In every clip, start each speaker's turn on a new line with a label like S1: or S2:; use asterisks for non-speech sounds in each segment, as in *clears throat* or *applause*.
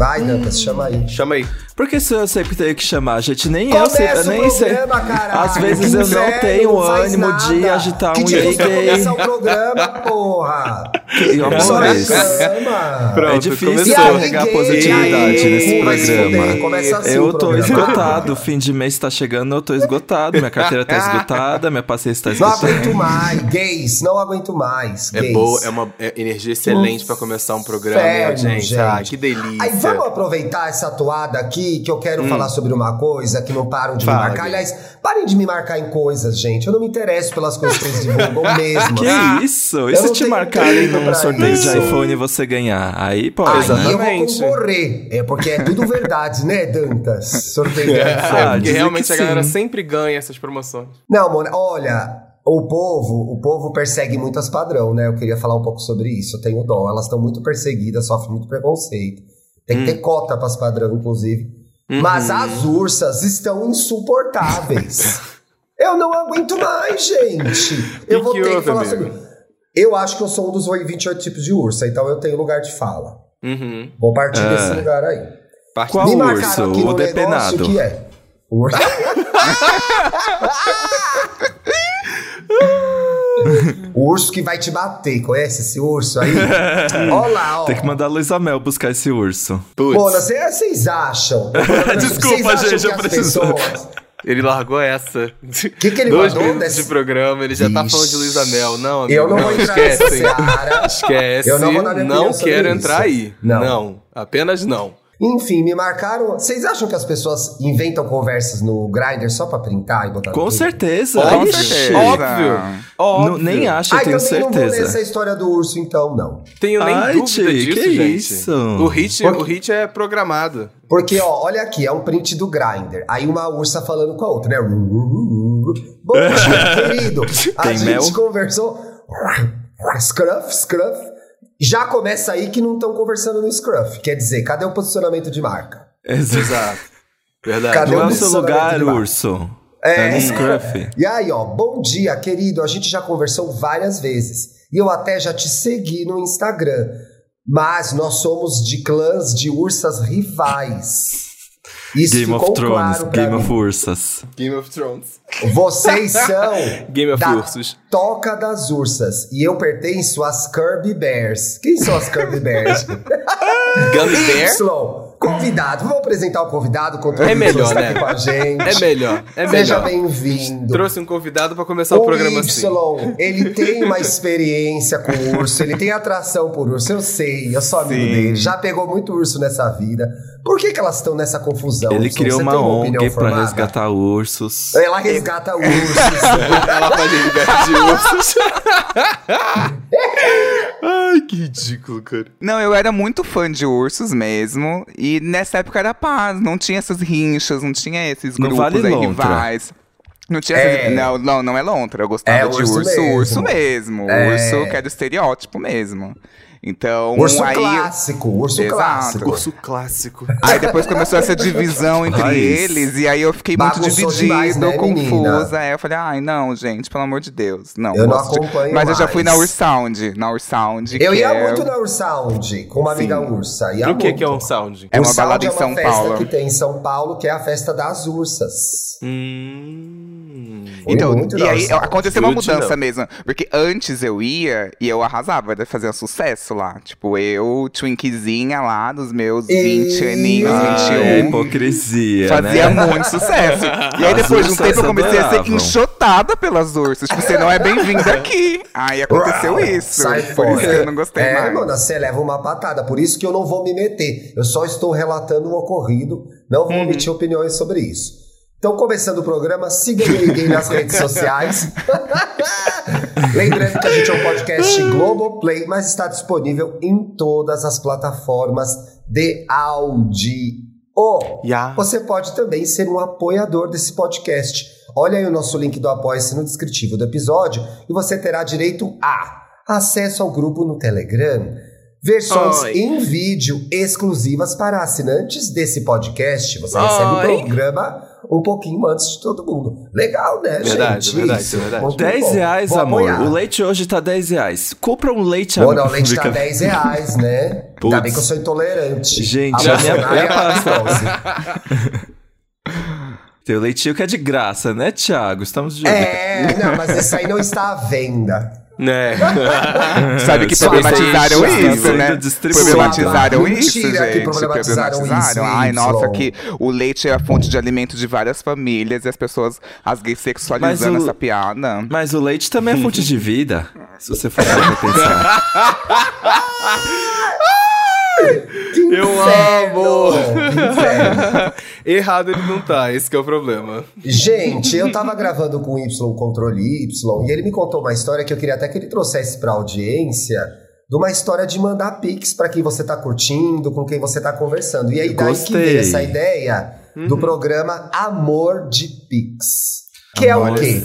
S1: Vai, Dantas, chama aí.
S2: Chama aí.
S3: Por que se eu sempre tenho que chamar, gente? Nem
S1: Começa
S3: eu sei, eu nem
S1: o
S3: sei.
S1: programa, caralho.
S3: Às vezes eu não tenho
S1: não
S3: ânimo
S1: nada.
S3: de agitar
S1: que
S3: um
S1: vai
S3: gay.
S1: começar o programa, porra?
S3: E, ó,
S1: Só
S3: amores,
S1: reclama.
S2: Pronto,
S3: é difícil carregar
S1: E
S3: positividade
S1: gay?
S3: nesse programa.
S1: começa assim
S3: eu tô
S1: programa.
S3: esgotado, o fim de mês tá chegando, eu tô esgotado, minha carteira tá esgotada, minha paciência tá
S1: Não
S3: esgotada.
S1: aguento mais. Gays, não aguento mais.
S2: É
S1: gays.
S2: boa, é uma é energia excelente pra começar um programa,
S1: Inferno,
S2: audiência?
S1: gente.
S2: Ah, que delícia.
S1: Aí vamos aproveitar essa toada aqui que eu quero falar sobre uma coisa que não param de
S2: Hum. Fala,
S1: me marcar. Aliás, parem de me marcar em coisas, gente. Eu não me interesso pelas coisas que eles divulgam *laughs* mesmo.
S3: Que isso? E se te marcarem num sorteio
S1: isso.
S3: de iPhone e você ganhar? Aí pode,
S1: Aí
S3: né?
S1: eu vou
S2: Exatamente.
S1: concorrer. É porque é tudo verdade, né, Dantas? Sorteio de *laughs*
S2: É,
S1: iPhone.
S3: Ah,
S2: porque realmente
S3: que
S2: a galera
S3: sim.
S2: sempre ganha essas promoções.
S1: Não, Mona, olha, o povo, o povo persegue muitas padrão, né? Eu queria falar um pouco sobre isso. Eu tenho dó. Elas estão muito perseguidas, sofrem muito preconceito. Tem que ter
S2: Hum.
S1: cota para as padrão, inclusive.
S2: Uhum.
S1: Mas as ursas estão insuportáveis. *laughs* Eu não aguento mais, gente. Eu vou
S2: que
S1: ter que falar
S2: amigo?
S1: sobre. Eu acho que eu sou um dos 28 tipos de ursa, então eu tenho lugar de fala.
S2: Uhum.
S1: Vou partir
S3: Ah.
S1: desse lugar aí.
S3: Qual
S1: Me
S3: urso?
S1: aqui
S3: O depenado.
S1: que é. Urso. *laughs* *laughs* o urso que vai te bater, conhece esse urso aí? *laughs* Olha lá, ó.
S3: Tem que mandar a Luísa Mel buscar esse urso.
S1: Mona, cê- vocês acham? *laughs*
S3: Desculpa,
S1: acham
S3: gente, eu preciso-
S1: pessoas-
S2: ele largou essa.
S1: Que que ele
S2: Dois
S1: mandou
S2: minutos
S1: desse-
S2: de programa, ele já tá
S1: Ixi.
S2: falando de Luísa Mel. Não, amigo,
S1: Eu não vou entrar nessa
S2: esquece.
S1: seara.
S2: Esquece.
S1: Eu não vou dar
S2: não quero
S1: isso.
S2: entrar aí.
S1: Não.
S2: não. Apenas não.
S1: Enfim, me marcaram. Vocês acham que as pessoas inventam conversas no Grindr só pra printar e botar no
S3: Com
S1: Twitter?
S3: certeza.
S2: Com certeza. Óbvio. Óbvio.
S3: Não, nem acho, eu
S1: Ah,
S3: tenho
S1: então eu não vou
S3: certeza.
S1: nessa história do urso, então, não.
S2: Tenho nem
S3: Ai,
S2: dúvida
S3: Ti,
S2: disso,
S3: que
S2: gente.
S3: isso?
S2: O hit,
S1: Porque-
S2: o hit é programado.
S1: Porque, ó, olha aqui, é um print do Grindr. Aí uma ursa falando com a outra, né? Bom dia, *laughs* querido. A
S3: Tem
S1: gente
S3: mel?
S1: conversou. Scruff, scruff. Já começa aí que não estão conversando no scruff. Quer dizer, cadê o posicionamento de marca?
S3: Exato.
S2: Verdade.
S1: Cadê
S3: Não é
S1: o
S3: o seu lugar, urso.
S1: É.
S3: É no Scruff.
S1: E aí, ó, bom dia, querido. A gente já conversou várias vezes. E eu até já te segui no Instagram. Mas nós somos de clãs de ursas rivais. Isso
S3: Game of Thrones,
S1: claro
S3: Game
S1: mim.
S3: of Ursas.
S2: Game of Thrones.
S1: Vocês *laughs* são
S2: Game of
S1: da
S2: Ursos.
S1: Toca das Ursas. E eu pertenço às Kirby Bears. Quem são as Kirby Bears? *laughs*
S2: Gummy Bear?
S1: Y. Convidado. Vamos apresentar o convidado todo
S2: É melhor, né?
S1: aqui com a gente.
S2: É melhor. É
S1: Seja
S2: melhor.
S1: bem-vindo.
S2: Trouxe um convidado pra começar o,
S1: O
S2: programa
S1: Y,
S2: assim.
S1: ele tem uma experiência com urso, ele tem atração por urso, eu sei, eu sou amigo
S3: Sim.
S1: dele, já pegou muito urso nessa vida. Por que, que elas estão nessa confusão?
S3: Ele criou uma
S1: opinião
S3: ONG
S1: formada?
S3: resgatar ursos.
S1: Ela resgata *laughs* ursos.
S2: Ela faz resgate de ursos. *laughs* Ai, que ridículo, cara.
S4: Não, eu era muito fã de ursos mesmo. E nessa época era paz, não tinha essas rinchas, não tinha esses
S3: Não
S4: grupos
S3: vale
S4: aí
S3: lontra.
S4: rivais. Não tinha
S1: É.
S4: essas- não, não, não é lontra. Eu gostava
S1: É,
S4: de
S1: urso
S4: urso,
S1: mesmo.
S4: urso mesmo.
S1: É.
S4: Urso que era estereótipo mesmo. Então,
S1: urso
S4: aí.
S1: clássico, urso
S4: Exato.
S1: clássico.
S2: Urso clássico.
S4: Aí depois começou essa *laughs* divisão entre
S3: Raiz.
S4: eles, e aí eu fiquei muito dividido,
S1: demais, né,
S4: confusa. Aí eu falei, ai, não, gente, pelo amor de Deus. Não,
S1: Eu não acompanho
S4: Mas eu já fui na
S1: mais.
S4: Ursound. Na Ursound.
S1: Eu
S4: que
S1: ia
S4: é...
S1: muito na Ursound com uma amiga ursa. Ia
S2: O que, é um sound?
S4: É uma
S1: Ursound
S4: balada em
S1: é uma
S4: São
S1: festa
S4: Paulo.
S1: que tem em São Paulo, que é a festa das ursas.
S2: Hum.
S4: Então,
S1: muito
S4: e aí aconteceu uma mudança
S2: não.
S4: mesmo. Porque antes eu ia e eu arrasava, fazia sucesso lá. Tipo, eu, twinkzinha lá, dos meus 20
S1: E-
S4: aninhos,
S3: Ai,
S4: 21.
S3: hipocrisia,
S4: Fazia
S3: né?
S4: muito sucesso. *laughs* E aí depois de um tempo eu comecei a ser
S3: adoravam.
S4: enxotada pelas ursas. Tipo, você não é bem-vindo aqui. Aí aconteceu
S1: Uau,
S4: isso.
S1: Sai
S4: por
S1: fora.
S4: isso que eu não gostei
S1: é,
S4: mais.
S1: mano, você leva uma patada. Por isso que eu não vou me meter. Eu só estou relatando o ocorrido. Não
S4: Uhum.
S1: vou emitir opiniões sobre isso. Então, começando o programa, siga o Ninguém nas redes sociais. *laughs* Lembrando que a gente é um podcast Globoplay, mas está disponível em todas as plataformas de áudio.
S2: Ya.
S1: Você pode também ser um apoiador desse podcast. Olha aí o nosso link do Apoia-se no descritivo do episódio e você terá direito a acesso ao grupo no Telegram, versões
S2: Oi.
S1: em vídeo exclusivas para assinantes desse podcast. Você recebe o
S2: Oi.
S1: programa um pouquinho antes de todo mundo. Legal, né,
S2: Verdade,
S1: gente?
S2: verdade,
S1: Isso.
S2: verdade.
S1: Muito
S3: 10
S1: bom.
S3: reais,
S1: Vou
S3: amor.
S1: apoiar.
S3: O leite hoje tá 10 reais. Compra um leite amor.
S1: não, o leite tá
S3: Fica-
S1: 10 reais, né? Ainda
S3: Putz.
S1: bem que eu sou intolerante.
S3: Gente, a minha-
S1: é
S3: minha pasta. Tem o leitinho que é de graça, né, Thiago? Estamos de.
S1: É, não, mas esse aí não está à venda.
S2: Né? *laughs*
S4: Sabe que problematizaram isso, né? Problematizaram isso,
S1: que
S4: gente.
S1: problematizaram isso,
S4: Ai, nossa, que o leite é a fonte de alimento de várias famílias e as pessoas, as gays sexualizando
S3: o-
S4: essa piada.
S3: Mas o leite também é fonte de vida. Se você for pra pensar. *laughs*
S2: Eu amo!
S1: Que!
S2: Errado ele não tá, esse que é o problema.
S1: Gente, eu tava gravando com o Y, controle Y, e ele me contou uma história que eu queria até que ele trouxesse pra audiência, de uma história de mandar pix pra quem você tá curtindo, com quem você tá conversando. E aí daí que
S3: Gostei.
S1: veio essa ideia do programa Amor de Pix. Que é o
S3: Amor.
S1: quê?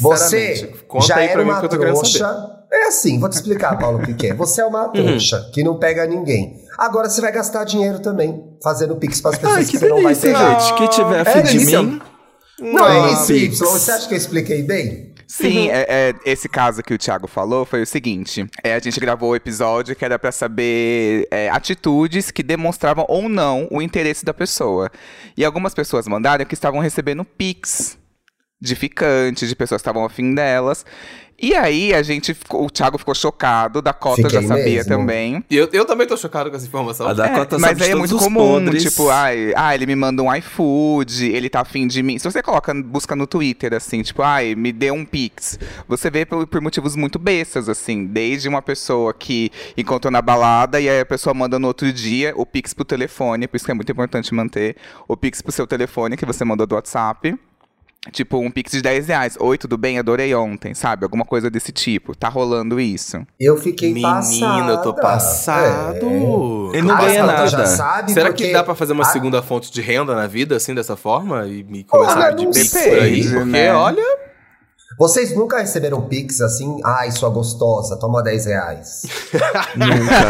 S1: Você já era uma
S2: que
S1: trouxa. É assim, vou te explicar, Paulo, o que, que é. Você é uma trouxa que não pega ninguém. Agora você vai gastar dinheiro também, fazendo pix pras pessoas
S3: Ai,
S1: que,
S3: que
S1: você não vai pegar.
S3: gente. Quem tiver
S1: É
S3: afim de
S1: delícia.
S3: mim,
S1: Não, é isso, Y. Você acha que eu expliquei bem?
S4: Sim, é, é, esse caso que o Thiago falou foi o seguinte: é, a gente gravou o episódio que era pra saber é, atitudes que demonstravam ou não o interesse da pessoa. E algumas pessoas mandaram que estavam recebendo Pix de ficantes, de pessoas que estavam afim delas. E aí a gente ficou, o Thiago ficou chocado, da cota
S1: Fiquei
S4: já sabia
S1: mesmo.
S4: também.
S2: E eu, eu também tô chocado com essa informação.
S3: a Dakota
S4: É,
S3: sabe
S4: mas aí é muito comum,
S3: podres.
S4: tipo, ai, ah, ele me manda um iFood, ele tá afim de mim. Se você coloca, busca no Twitter, assim, tipo, ai, me dê um Pix. Você vê por, por motivos muito bestas, assim. Desde uma pessoa que encontrou na balada e aí a pessoa manda no outro dia o Pix pro telefone, por isso que é muito importante manter o Pix pro seu telefone que você mandou do WhatsApp. Tipo, um Pix de 10 reais. Oi, tudo bem? Adorei ontem, sabe? Alguma coisa desse tipo. Tá rolando isso.
S1: Eu fiquei
S2: Menino,
S1: passada.
S2: eu tô passado.
S3: Ele não
S1: Ah,
S3: ganha nada.
S1: Já sabe
S2: Será
S1: porque...
S2: que dá pra fazer uma
S1: Ah,
S2: segunda fonte de renda na vida, assim, dessa forma? E me começar a pedir pix por aí? Porque,
S4: né?
S2: olha...
S1: Vocês nunca receberam Pix assim? Ai, sua gostosa, toma 10 reais.
S3: Nunca.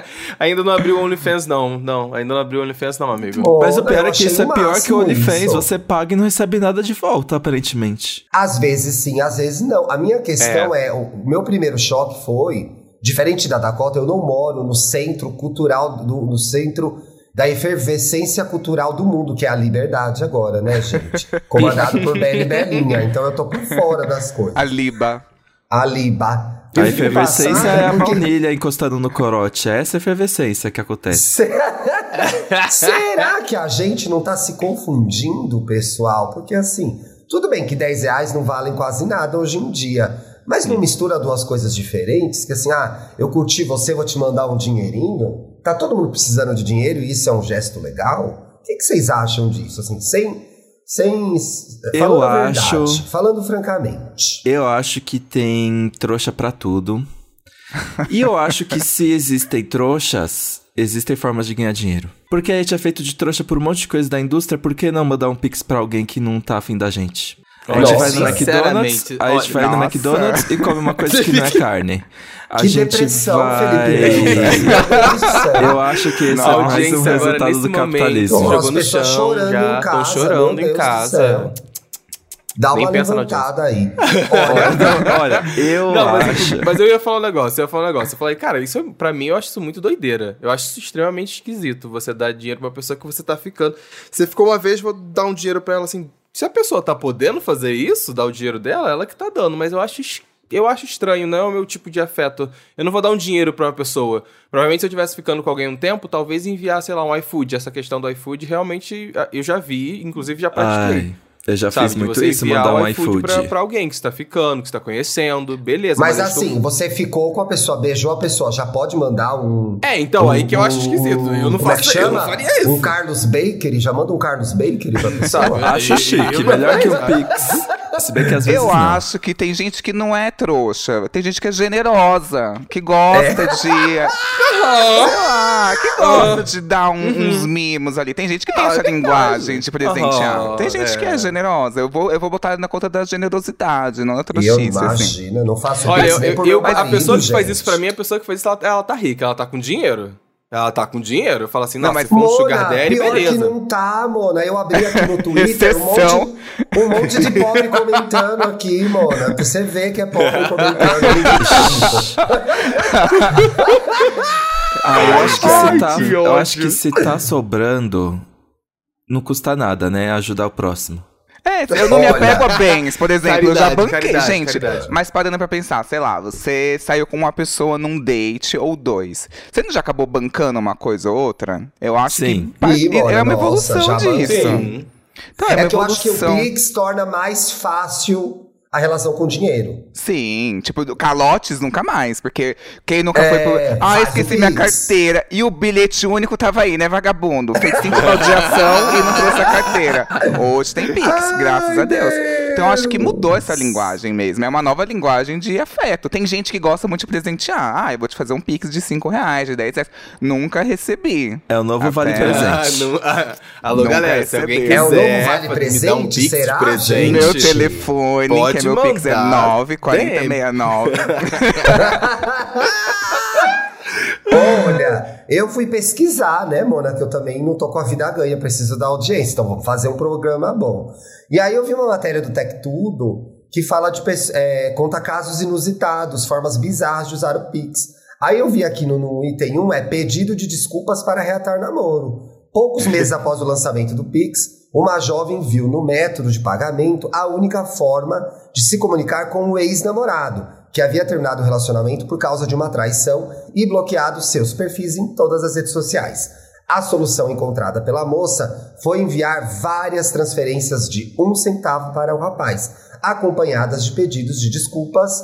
S3: *laughs*
S2: ainda não abriu o OnlyFans, não. Não, ainda não abriu o OnlyFans, não, amigo.
S1: Pô,
S3: Mas o pior
S1: eu
S3: é que isso é pior que o OnlyFans.
S1: isso.
S3: Você paga e não recebe nada de volta, aparentemente.
S1: Às vezes sim, às vezes não. A minha questão é, o meu primeiro choque foi, diferente da Dakota, eu não moro no centro cultural, do, no centro da efervescência cultural do mundo, que é a liberdade agora, né, gente? *laughs* Comandado por Bela e Belinha, então eu tô por fora das coisas.
S4: A Liba.
S1: A Liba.
S3: A efervescência é a baunilha encostando no corote. É essa efervescência que acontece. *laughs*
S1: Será- Será que a gente não tá se confundindo, pessoal? Porque assim, tudo bem que 10 reais não valem quase nada hoje em dia. Mas não mistura duas coisas diferentes, que assim, ah, eu curti você, vou te mandar um dinheirinho. Tá todo mundo precisando de dinheiro e isso é um gesto legal? O que, que vocês acham disso? Assim, sem. Sem.
S3: Eu
S1: verdade,
S3: acho-
S1: falando francamente.
S3: Eu acho que tem trouxa pra tudo. E eu acho que se existem trouxas, existem formas de ganhar dinheiro. Porque a gente é feito de trouxa por um monte de coisa da indústria, por que não mandar um pix pra alguém que não tá afim da gente? A gente
S1: Nossa,
S3: vai no McDonald's,
S2: sinceramente,
S3: a gente vai no
S4: nossa.
S3: McDonald's e come uma coisa que não é *laughs* carne. A
S1: que
S3: gente
S1: depressão,
S3: vai...
S1: Felipe. *laughs*
S3: Eu acho que esse
S2: A
S3: é mais um resultado
S2: nesse
S3: do
S2: momento,
S3: capitalismo.
S1: Ó,
S2: jogou no chão,
S1: chorando
S2: já
S1: em casa,
S2: chorando em casa.
S1: Dá
S2: Nem
S1: uma
S2: pensa
S1: levantada aí.
S3: Olha, *laughs* olha, eu
S2: Não, mas,
S3: acho...
S2: mas eu ia falar um negócio, eu ia falar um negócio. Eu falei, cara, isso é- pra mim eu acho isso muito doideira. Eu acho isso extremamente esquisito. Você dar dinheiro pra uma pessoa que você tá ficando. Você ficou uma vez, vou dar um dinheiro pra ela assim. Se a pessoa tá podendo fazer isso, dar o dinheiro dela, ela que tá dando. Mas eu acho. Eu acho estranho, não é o meu tipo de afeto. Eu não vou dar um dinheiro pra uma pessoa. Provavelmente, se eu estivesse ficando com alguém um tempo, talvez enviar, sei lá, um iFood. Essa questão do iFood, realmente, eu já vi, inclusive já pratiquei.
S3: Ai, eu já
S2: Sabe,
S3: fiz muito isso, mandar um iFood.
S2: Pra, pra alguém que você tá ficando, que você tá conhecendo, beleza.
S1: Mas
S2: estou-
S1: assim, você ficou com a pessoa, beijou a pessoa, já pode mandar um.
S2: É, então, aí que eu acho
S1: um-
S2: esquisito. Eu não
S1: é
S2: faço eu não
S1: chama?
S2: faria isso.
S1: Um Carlos Bakery, já manda um Carlos Bakery pra *laughs* pessoa.
S2: Sabe?
S3: Acho chique, melhor que o Pix. Se bem que às vezes
S4: Eu
S3: não.
S4: acho que tem gente que não é trouxa. Tem gente que é generosa, que gosta
S1: É.
S4: de. *laughs* sei lá, que gosta de dar um- uns mimos ali. Tem gente que tem
S2: Ah,
S4: essa
S2: é
S4: linguagem de presentear.
S2: Aham,
S4: tem gente que
S2: é.
S4: é generosa. Eu vou, eu vou botar na conta da generosidade, não da
S1: eu
S4: trouxice, assim.
S1: imagino, eu não faço
S2: Olha,
S1: isso
S2: eu, eu- eu- a pessoa que faz isso pra mim é a pessoa que faz isso, ela, ela tá rica, ela tá com dinheiro. Ela tá com dinheiro? Fala assim,
S4: Não, mas-
S2: se for um
S1: Mona,
S2: sugar daddy,
S1: pior que
S2: beleza.
S1: não tá, Mona. Eu abri aqui no *laughs* Twitter um monte, um monte de pobre comentando aqui, Mona. Pra você ver que é pobre *laughs* comentando.
S3: Ah, eu acho que
S4: Ai,
S3: se tá,
S4: que
S3: eu acho que se tá sobrando, não custa nada, né? Ajudar o próximo.
S4: É, eu não me apego a bens, por exemplo, eu já
S2: Caridade,
S4: banquei,
S2: caridade,
S4: gente.
S2: caridade.
S4: Mas parando pra pensar, sei lá, você saiu com uma pessoa num date ou dois. Você não já acabou bancando uma coisa ou outra? Eu acho
S3: Sim.
S4: que
S1: mano,
S4: é uma
S1: nossa,
S4: evolução disso.
S2: Sim.
S4: Então, é, uma
S1: É que eu acho que o. Pix torna mais fácil a relação com o dinheiro.
S4: Sim, tipo, calotes nunca mais, porque quem nunca
S1: É,
S4: foi pro. Ah, esqueci minha carteira. E o bilhete único tava aí, né, vagabundo? Fez cinco baldeação e não trouxe a carteira. Hoje tem Pix, *laughs*
S1: Ai,
S4: graças a Deus. Então eu acho que mudou essa linguagem mesmo. É uma nova linguagem de afeto. Tem gente que gosta muito de presentear. Ah, eu vou te fazer um Pix de 5 reais, de 10 reais. Nunca recebi.
S3: É o novo vale
S2: Ah,
S3: presente.
S2: não- ah, alô, galera, se alguém quiser
S1: É o novo vale
S2: me dar um
S1: presente,
S2: pix
S1: será,
S2: presente,
S4: Meu telefone,
S2: pode
S4: que é meu Pix é
S2: mandar.
S4: 94069. *laughs*
S1: Olha, eu fui pesquisar, né, Mona? Que eu também não tô com a vida ganha, preciso da audiência. Então vamos fazer um programa bom. E aí eu vi uma matéria do Tech Tudo que fala de é, conta casos inusitados, formas bizarras de usar o Pix. Aí eu vi aqui no, no item 1 é pedido de desculpas para reatar namoro. Poucos *laughs* meses após o lançamento do Pix, uma jovem viu no método de pagamento a única forma de se comunicar com o ex-namorado, que havia terminado o relacionamento por causa de uma traição e bloqueado seus perfis em todas as redes sociais. A solução encontrada pela moça foi enviar várias transferências de um centavo para o rapaz, acompanhadas de pedidos de desculpas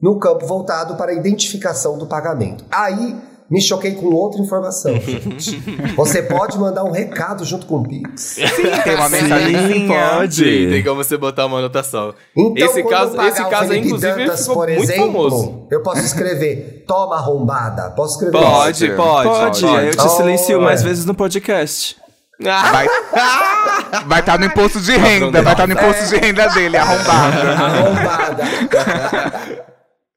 S1: no campo voltado para a identificação do pagamento. Aí me choquei com outra informação, gente. Você pode mandar um recado junto com o Pix.
S4: Tem uma
S3: Sim,
S4: mensagenzinha.
S3: pode.
S2: Sim, tem como você botar uma anotação.
S1: Então,
S2: esse
S1: quando
S2: caso,
S1: eu pagar
S2: esse caso aí, inclusive,
S1: Dantas,
S2: ficou
S1: por
S2: muito
S1: exemplo,
S2: famoso.
S1: eu posso escrever toma arrombada. Posso escrever
S2: Pode,
S1: isso?
S2: pode,
S3: Pode,
S2: pode.
S3: aí eu te silencio
S1: Oh,
S3: mais
S1: é.
S3: vezes no podcast.
S4: Vai *laughs* vai estar no imposto de renda, vai estar no imposto de renda dele, arrombado.
S1: Arrombada. *laughs*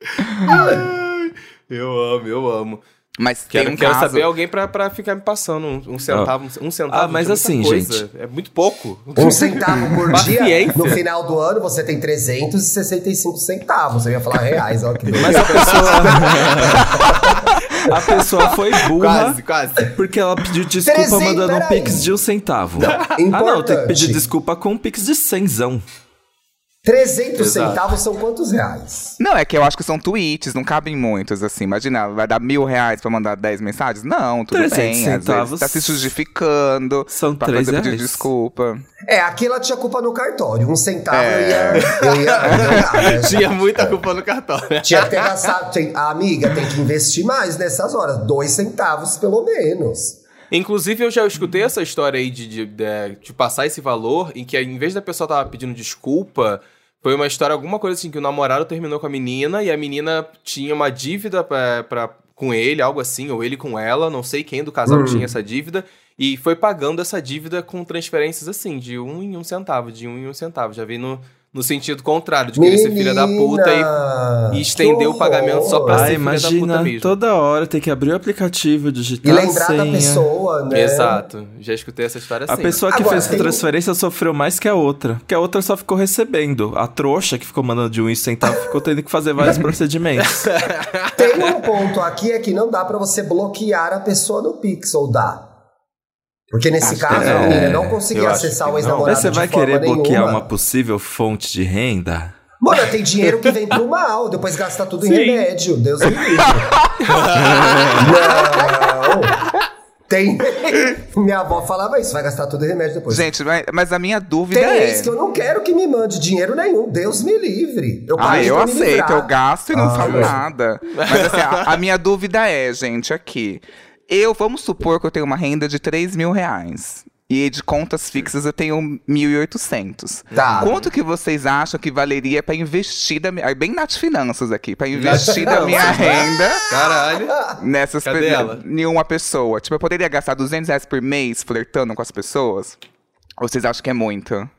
S1: *laughs*
S2: eu amo, eu amo.
S4: Mas
S2: Quero,
S4: tem um
S2: quero
S4: caso...
S2: saber alguém pra, pra ficar me passando um, um centavo. Um centavo
S3: Ah, mas
S2: é
S3: assim,
S2: coisa.
S3: gente.
S2: É muito pouco.
S1: Um centavo por *laughs* dia. No final do ano você tem 365 centavos. Eu ia falar reais, ó, que
S3: Mas a pessoa. *laughs* a pessoa foi burra.
S2: Quase, quase.
S3: Porque ela pediu desculpa
S1: 300,
S3: mandando um pix de um centavo. ah, não, tem que pedir desculpa com um pix de cenzão.
S1: 300
S2: Exato.
S1: centavos são quantos reais?
S4: Não, é que eu acho que são tweets, não cabem muitos, assim. Imagina, vai dar mil reais pra mandar 10 mensagens? Não, tudo
S3: 300
S4: bem. Às vezes
S3: centavos
S4: tá se justificando.
S3: são
S4: pra
S3: três
S4: fazer
S3: reais.
S4: desculpa.
S1: É, aqui ela tinha culpa no cartório. Um centavo
S4: É.
S1: eu ia. *laughs* Eu ia né?
S2: Tinha muita culpa no cartório.
S1: Tinha que ter gastado. tem- a amiga tem que investir mais nessas horas. Dois centavos, pelo menos.
S2: Inclusive, eu já escutei essa história aí de, de, de- de passar esse valor, em que em vez da pessoa tava pedindo desculpa, foi uma história, alguma coisa assim, que o namorado terminou com a menina e a menina tinha uma dívida pra, pra- com ele, algo assim, ou ele com ela, não sei quem do casal
S1: Hum.
S2: tinha essa dívida, e foi pagando essa dívida com transferências assim, de um em um centavo, de um em um centavo. Já vi no, no sentido contrário, de querer ser filha da puta e, e estender o pagamento só pra
S3: Ah,
S2: ser filha da puta
S3: imagina,
S2: mesmo.
S3: toda hora tem que abrir o aplicativo,
S1: E
S3: digitar a
S1: lembrar da
S3: senha.
S1: pessoa, né?
S2: Exato, já escutei essa história
S3: A
S2: assim.
S3: pessoa que
S1: Agora,
S3: fez a
S1: tem um-
S3: transferência sofreu mais que a outra. Porque a outra só ficou recebendo. A trouxa que ficou mandando de um centavo *laughs* ficou tendo que fazer vários procedimentos. *laughs*
S1: Tem um ponto aqui é que não dá pra você bloquear a pessoa no Pix, ou dá? Porque nesse
S4: Acho
S1: caso,
S3: é.
S1: menina não conseguia
S2: Eu acho
S1: acessar o
S2: não.
S1: ex-namorado
S3: Mas você vai querer bloquear
S1: nenhuma.
S3: uma possível fonte de renda?
S1: Mano, tem dinheiro que vem pro mal, depois gasta tudo em
S2: Sim.
S1: remédio. Deus me livre. *laughs* não. Tem. Minha avó falava isso, vai gastar tudo em remédio depois.
S4: Gente, mas, a minha dúvida
S1: tem
S4: é.
S1: ex que eu não quero que me mande dinheiro nenhum. Deus me livre. Eu
S4: Ah, eu aceito,
S1: livrar.
S4: eu gasto e não
S1: Ah,
S4: falo
S1: é.
S4: nada. Mas assim, a, a minha dúvida é, gente, aqui. Eu, vamos supor que eu tenho uma renda de 3 mil reais. E de contas fixas eu tenho 1.800.
S1: Tá.
S4: Quanto que vocês acham que valeria pra investir da minha... Bem Nath Finanças aqui. Pra investir da minha renda
S2: Caralho.
S4: nessas
S2: Cadê
S4: pe-
S2: ela?
S4: em uma pessoa. Tipo, eu poderia gastar 200 reais por mês flertando com as pessoas? Ou vocês acham que é muito?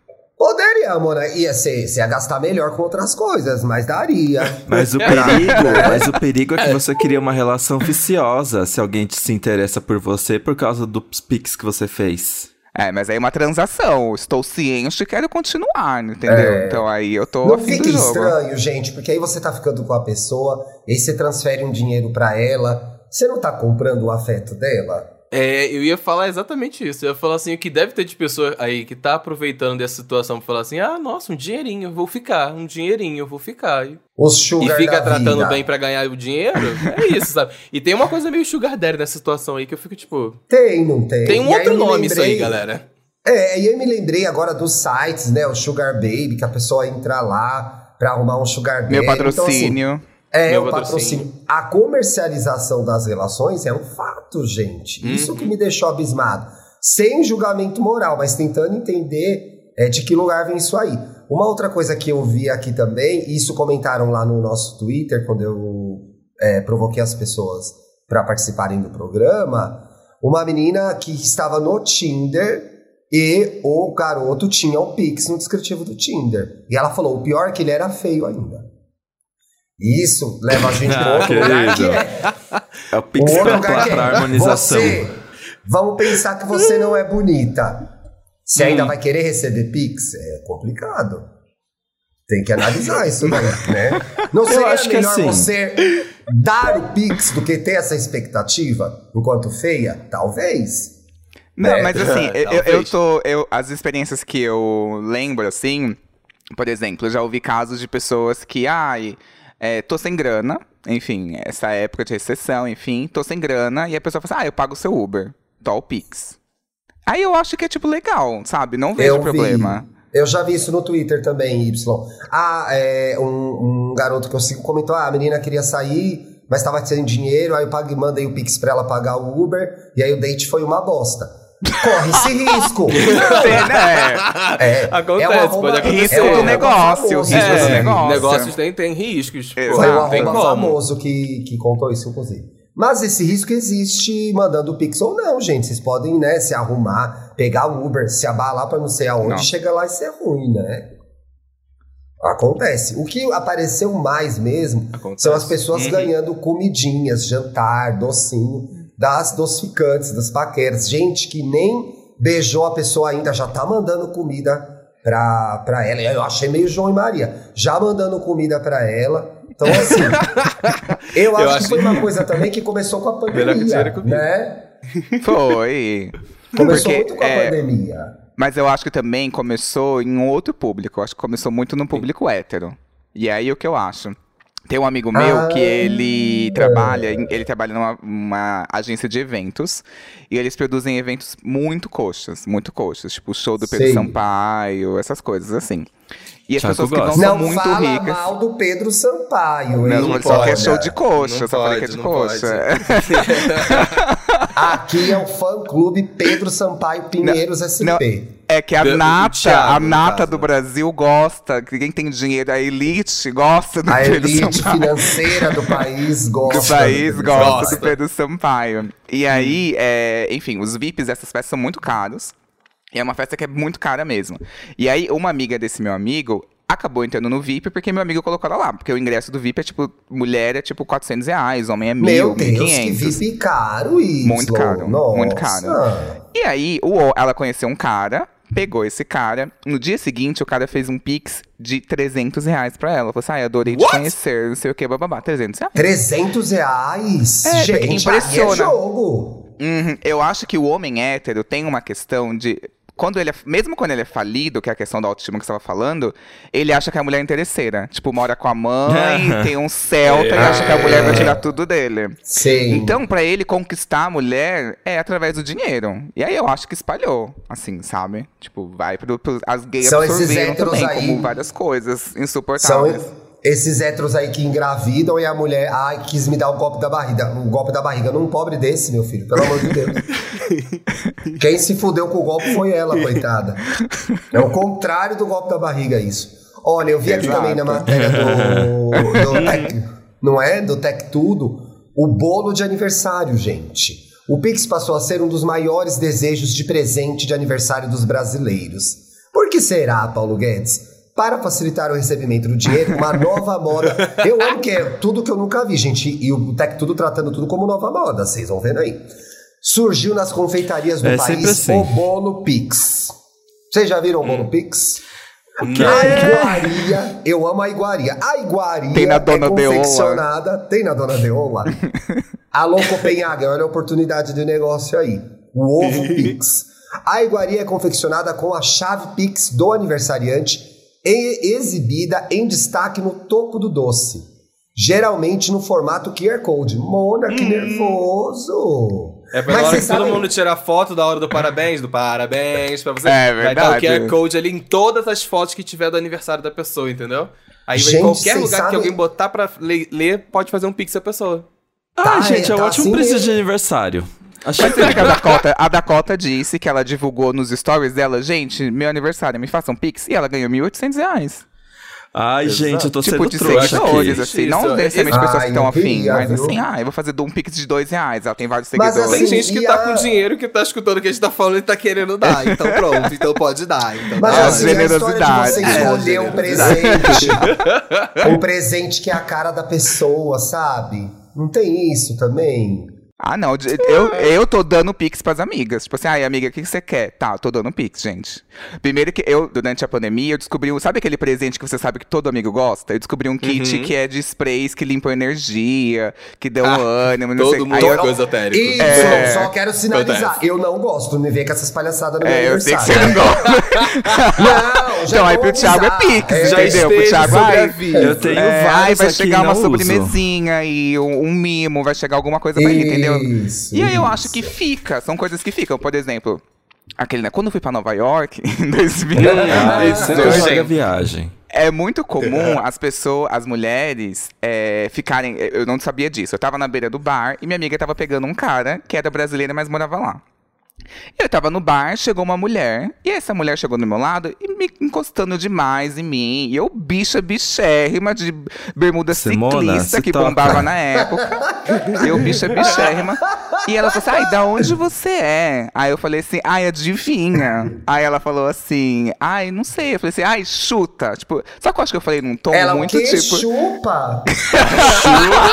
S1: Poderia, amor. Ia ser, você ia gastar melhor com outras coisas, mas daria. *laughs*
S3: Mas o perigo, *laughs* mas o perigo é que você cria uma relação viciosa se alguém te se interessa por você por causa dos pics que você fez.
S4: É, mas aí é uma transação. Estou ciente e quero continuar, entendeu?
S1: É.
S4: Então aí eu tô
S1: Não
S4: afim
S1: fica estranho, gente, porque aí você tá ficando com a pessoa, e aí você transfere um dinheiro pra ela. Você não tá comprando o afeto dela?
S2: É, eu ia falar exatamente isso. Eu ia falar assim, o que deve ter de pessoa aí que tá aproveitando dessa situação pra falar assim, ah, nossa, um dinheirinho, eu vou ficar, um dinheirinho, eu vou ficar. E,
S1: Os
S2: e
S1: sugar
S2: fica
S1: da
S2: tratando
S1: vida.
S2: bem pra ganhar o dinheiro, é isso, sabe? E tem uma coisa meio sugar daddy nessa situação aí que eu fico tipo,
S1: Tem, não tem?
S2: tem um
S1: E
S2: outro nome isso aí,
S1: lembrei-
S2: galera.
S1: É, e eu me lembrei agora dos sites, né? O Sugar Baby, que a pessoa entra lá pra arrumar um Sugar Baby.
S4: Meu
S1: Então, assim,
S4: patrocínio.
S1: É,
S2: Meu
S1: o
S2: patrocínio.
S1: patrocínio. A comercialização das relações é um fato, gente.
S2: Uhum.
S1: Isso que me deixou abismado. Sem julgamento moral, mas tentando entender é, de que lugar vem isso aí. Uma outra coisa que eu vi aqui também, e isso comentaram lá no nosso Twitter, quando eu é, provoquei as pessoas para participarem do programa, uma menina que estava no Tinder e o garoto tinha o Pix no descritivo do Tinder. E ela falou, o pior é que ele era feio ainda. Isso leva a gente para outro lugar que é.
S3: É o pix
S1: que é.
S3: harmonização.
S1: Você, vamos pensar que você não é bonita. Você
S3: Hum.
S1: ainda vai querer receber Pix? É complicado. Tem que analisar isso daí, né? Não seria
S3: acho que
S1: melhor
S3: assim-
S1: você dar o Pix do que ter essa expectativa enquanto feia? Talvez.
S4: Não,
S1: É,
S4: mas assim, *laughs* eu, eu- eu tô. Eu, as experiências que eu lembro, assim, por exemplo, eu já ouvi casos de pessoas que, ai, é, tô sem grana, enfim, essa época de recessão, enfim, tô sem grana, e a pessoa fala assim, ah, eu pago o seu Uber, dá o Pix. Aí eu acho que é, tipo, legal, sabe? Não vejo
S1: Eu
S4: problema.
S1: vi. Eu já vi isso no Twitter também, Y. Ah, é, um, um garoto que eu sigo comentou: ah, a menina queria sair, mas estava sem dinheiro, aí eu paguei, mandei o Pix pra ela pagar o Uber, e aí o date foi uma bosta. Corre esse *laughs* risco!
S4: É, né?
S1: É,
S2: Acontece,
S1: é um arroba-
S2: pode acontecer.
S4: Risco
S1: um
S4: do negócio, risco
S1: né?
S4: do negócio.
S2: Negócios têm, têm riscos.
S4: Exato.
S1: Foi um
S2: não tem
S1: famoso que, que contou isso, inclusive. Mas esse risco existe mandando o Pix ou não, gente. Vocês podem, né, se arrumar, pegar o Uber, se abalar pra não sei aonde,
S4: Não.
S1: chega lá e ser ruim, né? Acontece. O que apareceu mais mesmo
S2: Acontece.
S1: são as pessoas
S2: Uhum.
S1: ganhando comidinhas, jantar, docinho, das docificantes, das paqueras. Gente que nem beijou a pessoa ainda, já tá mandando comida pra, pra ela. Eu achei meio João e Maria. Já mandando comida pra ela. Então, assim, *laughs* eu acho
S2: Eu
S1: que
S2: acho-
S1: foi uma coisa também que começou com a *laughs*
S2: que
S1: pandemia, né?
S4: Foi.
S1: Começou
S4: Porque,
S1: muito com a
S4: é,
S1: pandemia.
S4: Mas eu acho que também começou em um outro público. Eu acho que começou muito no público hétero. E aí o que eu acho? Tem um amigo meu
S1: Ah.
S4: que ele trabalha, em- ele trabalha numa uma agência de eventos e eles produzem eventos muito coxas, muito coxas, tipo o show do Pedro
S1: Sei.
S4: Sampaio, essas coisas assim. E as
S3: Thiago
S4: pessoas que
S3: gosta.
S4: são
S1: Não
S4: muito
S1: fala
S4: ricas.
S1: mal do Pedro Sampaio, hein?
S4: Não,
S2: Não
S4: só que é
S2: pode.
S4: show de coxa,
S2: Não
S4: só falei que é
S2: pode,
S4: de
S2: não
S4: coxa. *laughs*
S1: Aqui é o fã-clube Pedro Sampaio Pinheiros SP.
S4: É que a
S2: Do- do
S4: nata,
S2: Thiago,
S4: a nata do
S2: né?
S4: Brasil gosta, quem tem dinheiro, a elite gosta do
S1: A
S4: Pedro
S1: elite
S4: Sampaio.
S1: financeira do país *laughs* gosta.
S4: do país
S1: Pedro
S4: gosta
S2: Gosta.
S4: do Pedro Sampaio. E aí, é, enfim, os VIPs dessas festas são muito caros. E é uma festa que é muito cara mesmo. E aí, uma amiga desse meu amigo acabou entrando no VIP porque meu amigo colocou ela lá. Porque o ingresso do VIP é tipo, mulher é tipo 400 reais, homem é
S1: Meu
S4: mil,
S1: Deus, que
S4: 1.500.
S1: VIP caro isso.
S4: Muito caro, muito caro. E aí, o, ela conheceu um cara, pegou esse cara. No dia seguinte, o cara fez um pix de 300 reais pra ela. Falou assim, ai, adorei te
S2: What?
S4: conhecer, não sei o que, bababá, 300 reais.
S1: 300 reais?
S4: É,
S1: Gente, aí
S4: impressiona.
S1: é jogo.
S4: Uhum. Eu acho que o homem hétero tem uma questão de. Quando ele é, mesmo quando ele é falido, que é a questão da autoestima que você estava falando, ele acha que a mulher é interesseira. Tipo, mora com a mãe, *laughs* tem um Celta e acha que a mulher vai tirar tudo dele.
S1: Sim.
S4: Então, pra ele conquistar a mulher é através do dinheiro. E aí eu acho que espalhou, assim, sabe? Tipo, vai pro, pro as gays
S1: São esses
S4: absorveram também,
S1: aí-
S4: como várias coisas
S1: São
S4: insuportáveis.
S1: Esses héteros aí que engravidam e a mulher, ai, quis me dar o golpe da barriga. O golpe da barriga num pobre desse, meu filho, pelo amor de Deus. *laughs* Quem se fudeu com o golpe foi ela, coitada. É o contrário do golpe da barriga, isso. Olha, eu vi aqui
S4: Exato.
S1: também na matéria do, do *laughs* Tech, não é? Do Tech Tudo, o bolo de aniversário, gente. O Pix passou a ser um dos maiores desejos de presente de aniversário dos brasileiros. Por que será, Paulo Guedes? Para facilitar o recebimento do dinheiro, uma nova moda. Eu amo que é tudo que eu nunca vi, gente. E o Tech Tudo tratando tudo como nova moda, vocês vão vendo aí. Surgiu nas confeitarias do
S3: É
S1: país
S3: assim.
S1: o Bono Pix. Vocês já viram o Bono Pix? A
S2: Não.
S1: iguaria, eu amo a iguaria. A iguaria
S4: Tem na Dona
S1: é
S4: Deola.
S1: confeccionada, tem na Dona Deola. *laughs* Alô Copenhague, olha a oportunidade de negócio aí. O ovo *laughs* Pix. A iguaria é confeccionada com a chave Pix do aniversariante exibida em destaque no topo do doce. Geralmente no formato QR Code. Mona, que nervoso!
S2: É pra
S1: Mas
S2: hora que todo
S1: sabem-
S2: mundo tirar foto da hora do parabéns, do parabéns pra você.
S4: É
S2: Vai dar o
S4: verdade.
S2: QR Code ali em todas as fotos que tiver do aniversário da pessoa, entendeu? Aí vai
S1: Gente,
S2: em qualquer lugar que alguém botar pra le- ler, pode fazer um pix a pessoa.
S3: Ah,
S1: Tá,
S3: gente, é
S1: é,
S3: um
S1: tá
S3: ótimo
S1: assim
S3: presente
S1: mesmo.
S3: de aniversário. Achei
S4: Mas você vê que a Dakota, a Dakota disse que ela divulgou nos stories dela, gente, meu aniversário, me façam pix. E ela ganhou 1.800 reais.
S3: Ai, gente, eu tô
S4: tipo,
S3: sendo
S4: de seguidores,
S3: aqui.
S4: assim.
S2: Isso,
S4: Não necessariamente
S1: Ai,
S4: pessoas que estão
S1: não
S4: afim, mas
S1: viu?
S4: assim, ah, eu vou fazer um pix de dois reais. Ela tem vários
S1: Mas,
S4: seguidores.
S2: Tem
S1: Assim,
S2: gente que tá
S1: a-
S2: com dinheiro que tá escutando o que a gente tá falando e tá querendo dar. *laughs* Então pronto, então pode dar. Então
S1: Mas
S2: dá.
S1: assim, a história de
S4: generosidade.
S1: você
S2: É,
S1: escolher um presente. *laughs* um presente que é a cara da pessoa, sabe? Não tem isso também?
S4: Ah, não. Eu, eu tô dando pix pras amigas. Tipo assim, ai, amiga, o que você quer? Tá, tô dando pix, gente. Primeiro que eu, durante a pandemia, eu descobri. um- Sabe aquele presente que você sabe que todo amigo gosta? Eu descobri um kit
S2: Uhum.
S4: que é de sprays que limpam energia, que dão
S2: Ah,
S4: ânimo, não sei
S2: Todo
S4: Aí
S2: mundo
S4: eu-
S2: ficou esotérico.
S1: Isso,
S4: É.
S1: só quero sinalizar. Eu não gosto, me vê com essas palhaçadas no meu
S4: É, eu sei que você
S1: aniversário.
S4: não gosta. *laughs*
S1: Não, já *laughs*
S4: Então, aí pro Thiago é pix,
S1: É,
S4: entendeu? Pro Thiago,
S2: sobre
S4: ai,
S2: aviso.
S3: Eu tenho
S4: É,
S3: vários
S4: vai chegar uma
S3: uso.
S4: sobremesinha e um, um mimo, vai chegar alguma coisa pra ele, entendeu?
S1: Isso,
S4: E aí eu
S1: isso.
S4: acho que fica, são coisas que ficam. Por exemplo, aquele, né? Quando eu fui pra Nova York, *laughs* em 2000,
S3: Ai, sempre
S4: dois,
S3: joga viagem.
S4: é muito comum as pessoas, as mulheres, é, ficarem. Eu não sabia disso. Eu tava na beira do bar e minha amiga tava pegando um cara que era brasileira, mas morava lá. Eu tava no bar, chegou uma mulher, e essa mulher chegou do meu lado e me encostando demais em mim. E eu, bicha bichérrima de bermuda
S3: Simona,
S4: ciclista que
S3: toca.
S4: bombava na época. Eu, bicha bichérrima. E ela falou assim: ai, da onde você é? Aí eu falei assim: ai, adivinha. Aí ela falou assim: ai, não sei. Eu falei assim: ai, chuta. Tipo, só que eu acho que eu falei num tom
S1: Ela o
S4: muito
S1: quê?
S4: tipo.
S1: Chupa! *laughs* *laughs*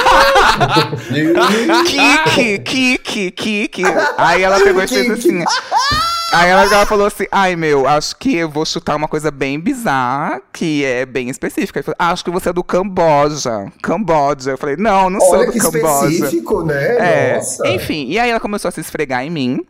S1: *laughs*
S4: Kiki, *laughs* Kiki, Kiki. Aí ela pegou e fez assim. Aí ela, ela falou assim: ai meu, acho que eu vou chutar uma coisa bem bizarra, que é bem específica. Falei, acho que você é do Camboja. Camboja. Eu falei, não, não sou
S1: Olha
S4: do
S1: que
S4: Camboja.
S1: específico, né?
S4: É,
S1: Nossa.
S4: enfim, e aí ela começou a se esfregar em mim.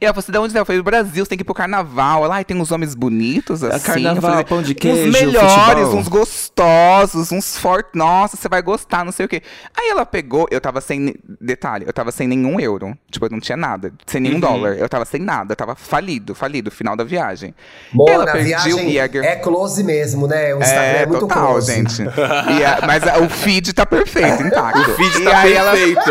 S4: E ela falou assim, de onde você é? Eu falei, do Brasil, você tem que ir pro carnaval. Ela, ai, tem uns homens bonitos, assim.
S3: carnaval,
S4: Eu falei,
S3: pão de queijo,
S4: Uns melhores,
S3: futebol."
S4: uns gostosos, uns fortes. Nossa, você vai gostar, não sei o quê. Aí ela pegou, eu tava sem, detalhe, eu tava sem nenhum euro. Tipo, eu não tinha nada, sem nenhum dólar. Eu tava sem nada, eu tava falido, falido, final da viagem.
S1: Mona,
S4: ela
S1: a
S4: pediu
S1: viagem
S4: Jäger.
S1: é close mesmo, né? O Instagram é,
S4: É,
S1: muito
S4: total,
S1: close.
S4: gente. *laughs* E a- mas a- o feed tá perfeito, intacto. *laughs*
S2: O feed
S4: e
S2: tá
S4: aí ela
S2: perfeito.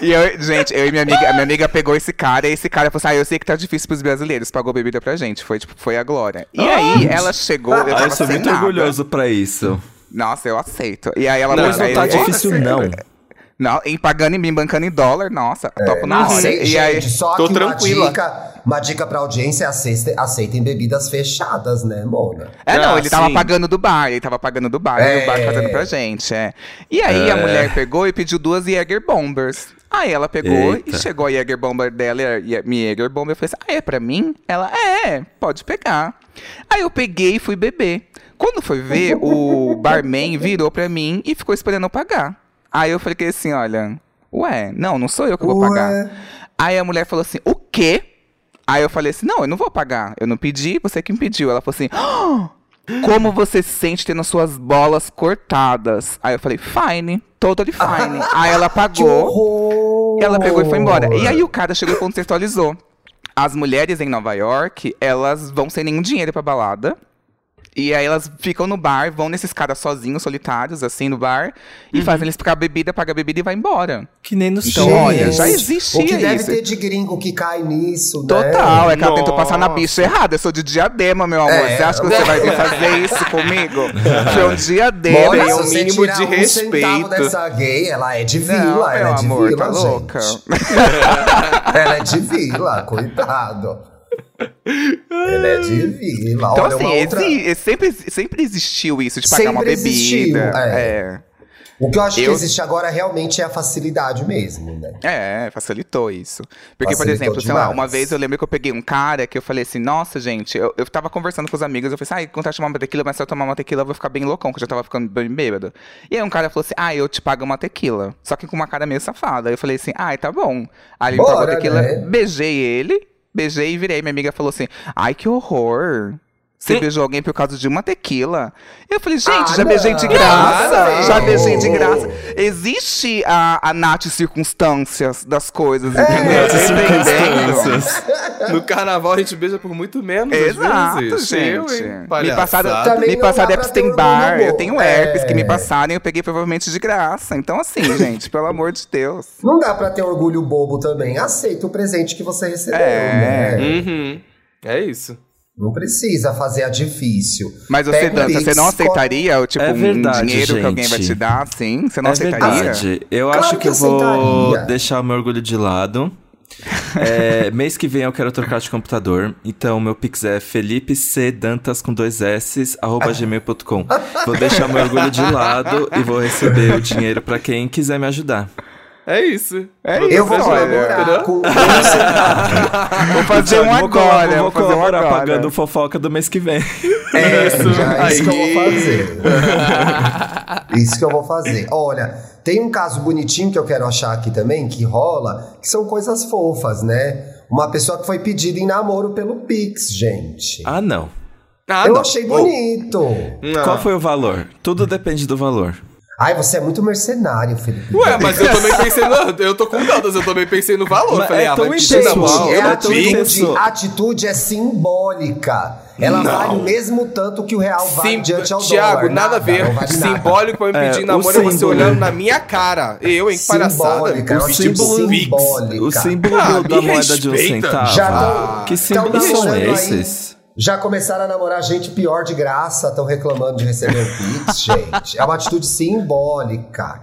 S2: O *laughs*
S4: e eu, gente, eu e minha amiga, a minha amiga pegou esse cara e esse cara falou assim: Ah, eu sei que tá difícil pros brasileiros, pagou bebida pra gente. Foi, tipo, foi a glória. E aí ela chegou, eu
S3: Ah, eu sou muito
S4: nada.
S3: orgulhoso pra isso.
S4: Nossa, eu aceito. E aí ela
S2: Não,
S3: Mas não tá
S4: aí-
S3: difícil, não.
S4: Não, em pagando em mim, bancando em dólar, nossa, topo na hora.
S1: Acei-
S4: E aí,
S1: gente, só
S2: tô
S1: que
S2: tranquila.
S1: uma dica, uma dica pra audiência é aceitem, aceitem bebidas fechadas, né, Mona?
S4: É, não,
S2: Ah,
S4: ele tava
S2: sim.
S4: pagando do bar, ele tava pagando do bar,
S1: É.
S4: e o bar fazendo pra gente, é. E aí a
S3: É.
S4: mulher pegou e pediu duas Jäger Bombers. Aí ela pegou
S3: Eita.
S4: e chegou a Jäger Bomber dela e a minha Jäger Bomber. Eu falei assim, ah, é pra mim? Ela, é, pode pegar. Aí eu peguei e fui beber. Quando foi ver, o barman virou pra mim e ficou esperando eu pagar. Aí eu falei assim, olha, ué, não, não sou eu que vou
S1: Ué.
S4: pagar. Aí a mulher falou assim, o quê? Aí eu falei assim, não, eu não vou pagar. Eu não pedi, você que me pediu. Ela falou assim, "Ah, como você se sente tendo as suas bolas cortadas? Aí eu falei, fine, totally fine. *laughs* Aí ela pagou, ela pegou e foi embora. E aí o cara chegou e contextualizou. As mulheres em Nova York, elas vão sem nenhum dinheiro pra balada. E aí elas ficam no bar, vão nesses caras sozinhos, solitários, assim, no bar. E fazem eles ficar bebida, paga bebida e vai embora.
S3: Que nem no
S4: Então, olha, já existia
S1: O que deve
S4: isso.
S1: ter de gringo que cai nisso, né?
S4: Total, é que ela tentou passar na bicha errada. Eu sou de diadema, meu amor.
S1: É.
S4: Você acha que você vai vir fazer isso comigo? *laughs* Foi um diadema.
S2: Tem
S1: se
S2: um mínimo de
S1: um
S2: respeito.
S1: centavo dessa gay, ela é de vila,
S4: Não,
S1: ela
S4: meu
S1: é de
S4: amor,
S1: vila,
S4: tá
S1: gente.
S4: louca. *laughs*
S1: Ela é de vila, coitado. *laughs* Ele é divino.
S4: Então,
S1: Olha,
S4: assim,
S1: outra...
S4: exi- sempre, sempre existiu isso de pagar
S1: Sempre
S4: uma
S1: existiu,
S4: bebida.
S1: é. O que eu acho que
S4: Eu-
S1: existe agora realmente é a facilidade mesmo, né?
S4: É, é, facilitou isso. Porque, por
S1: Facilitou
S4: exemplo, sei lá, uma vez eu lembro que eu peguei um cara que eu falei assim, nossa, gente, eu, eu tava conversando com os amigos, eu falei assim, ah, quando eu tomar uma tequila, mas se eu tomar uma tequila, eu vou ficar bem loucão, que eu já tava ficando bem bêbado. E aí um cara falou assim, ah, eu te pago uma tequila. Só que com uma cara meio safada. Aí eu falei assim, ah, tá bom. Aí ele me pagou a
S1: Bora,
S4: tequila,
S1: né?
S4: beijei ele, beijei e virei. Minha amiga falou assim, ai, que horror. Você
S2: Hum.
S4: beijou alguém por causa de uma tequila? Eu falei, gente,
S1: Ah,
S4: já beijei de graça.
S1: Não.
S4: Já beijei de graça. Existe a, a Nath circunstâncias das coisas, entendeu? Tá entendendo?
S3: circunstâncias.
S2: No carnaval a gente beija por muito menos,
S4: Exato,
S2: às vezes.
S4: Gente. me passaram,
S1: Também
S4: me passaram Epstein
S1: orgulho
S4: Bar, eu tenho herpes que me
S1: É.
S4: passaram e eu peguei provavelmente de graça. Então, assim, *laughs* gente, pelo amor de Deus.
S1: Não dá pra ter orgulho bobo também. Aceita o presente que você recebeu,
S4: É.
S1: né?
S2: Uhum. É isso.
S1: Não precisa fazer a difícil.
S4: Mas você,
S1: Pega
S4: Dança, você não aceitaria, tipo,
S3: É verdade,
S4: um dinheiro que alguém vai
S3: gente.
S4: te dar, assim? Você não
S3: é
S4: aceitaria?
S3: verdade. Eu
S1: Claro
S3: acho
S1: que
S3: que eu vou
S1: aceitaria.
S3: deixar o meu orgulho de lado. *laughs* É, mês que vem eu quero trocar de computador. Então, meu pix é Felipe C. Dantas com dois S, arroba *laughs* gmail.com. Vou deixar meu orgulho de lado e vou receber o dinheiro pra quem quiser me ajudar.
S2: É isso.
S4: É
S1: Eu vou
S4: isso,
S1: colaborar com. *laughs*
S4: Vou fazer um agora, vou um
S3: colaborar
S4: agora.
S3: pagando fofoca do mês que vem.
S1: É, já,
S2: Aí.
S1: isso que eu vou fazer. *laughs* isso que eu vou fazer. Olha, tem um caso bonitinho que eu quero achar aqui também, que rola, que são coisas fofas, né? Uma pessoa que foi pedida em namoro pelo Pix, gente.
S3: Ah, não.
S2: Ah,
S1: eu
S2: não.
S1: achei
S2: Oh,
S1: bonito.
S2: não.
S3: Qual foi o valor? Tudo depende do valor.
S1: Ai, você é muito mercenário, Felipe.
S2: Ué, mas eu também pensei no. Eu tô com Dantas, eu também pensei no valor.
S3: Mas
S2: Falei,
S3: é
S2: ah,
S3: tão
S2: vai pedir na mão.
S1: é
S3: intenso.
S1: atitude, a atitude é simbólica. Ela
S2: Não.
S1: vale o mesmo tanto que o real vale
S2: Sim,
S1: diante ao
S2: Thiago,
S1: dólar.
S2: nada a ver.
S1: vale.
S2: Simbólico pra me
S3: É,
S2: pedir
S3: o
S2: namoro é você olhando na minha cara. Eu, hein, que palhaçada.
S1: Simbólica, é
S2: O
S1: uma
S2: símbolo
S1: simbólica.
S3: O símbolo
S2: Ah,
S3: da moeda de um
S2: respeita.
S3: centavo.
S1: Já tão-
S3: que símbolos são
S1: namorando aí. Já começaram a namorar gente pior de graça, estão reclamando de receber um *laughs* Pix, gente. É uma atitude simbólica.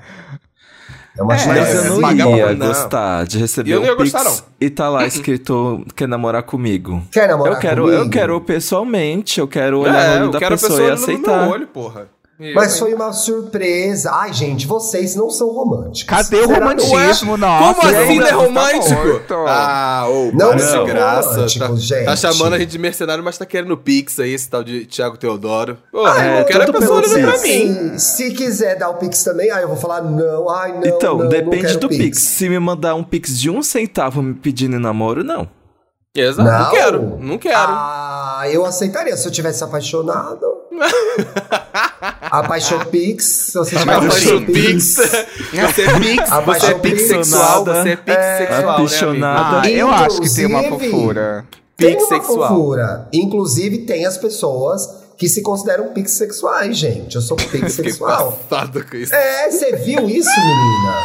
S1: É uma atitude
S3: Mas
S2: É,
S3: eu não ia
S2: não.
S3: gostar de receber
S2: Eu
S3: um pix
S2: gostar,
S3: e tá lá *laughs* escrito quer namorar comigo.
S1: Quer namorar
S3: eu quero,
S1: comigo?
S3: eu quero pessoalmente, eu quero olhar
S2: É,
S3: no olho da pessoa,
S2: pessoa
S3: e
S2: olhando no
S3: aceitar.
S2: meu olho, porra. Eu,
S1: Mas foi uma surpresa. Ai, gente, vocês não são românticos.
S4: Cadê o
S1: Sinceramente.
S4: romantismo? Nossa,
S2: Como assim não é
S4: tá
S2: romântico?
S4: morto.
S2: ah, ô,
S1: Não são
S2: de graça.
S1: românticos,
S2: Tá,
S1: gente.
S2: tá chamando a gente de mercenário, mas tá querendo Pix aí, esse tal de Thiago Teodoro. Porra,
S3: é,
S2: eu quero a pessoa olhando pra
S3: Pix.
S2: mim.
S1: Sim, se quiser dar o Pix também, aí eu vou falar não, ai não,
S3: Então,
S1: não, não
S3: depende
S1: quero
S3: do pix. Se me mandar um pix de um centavo me pedindo namoro, não.
S2: Exato, não, quero, não quero.
S1: Ah, eu aceitaria se eu tivesse apaixonado. *laughs* Apaixon Pix, se você apaixon
S2: o Pix, você é Pix, você é
S1: Apaixonada.
S2: Pix sexual, você é Pix sexual,
S3: apaixonada.
S2: né, amigo?
S4: Ah, eu acho que tem uma fofura.
S1: Tem
S2: Pix
S1: uma
S2: sexual.
S1: fofura. Inclusive, tem as pessoas que se consideram pix sexuais, gente. Eu sou *laughs* pix sexual.
S2: passado com isso.
S1: É, você viu isso, menina?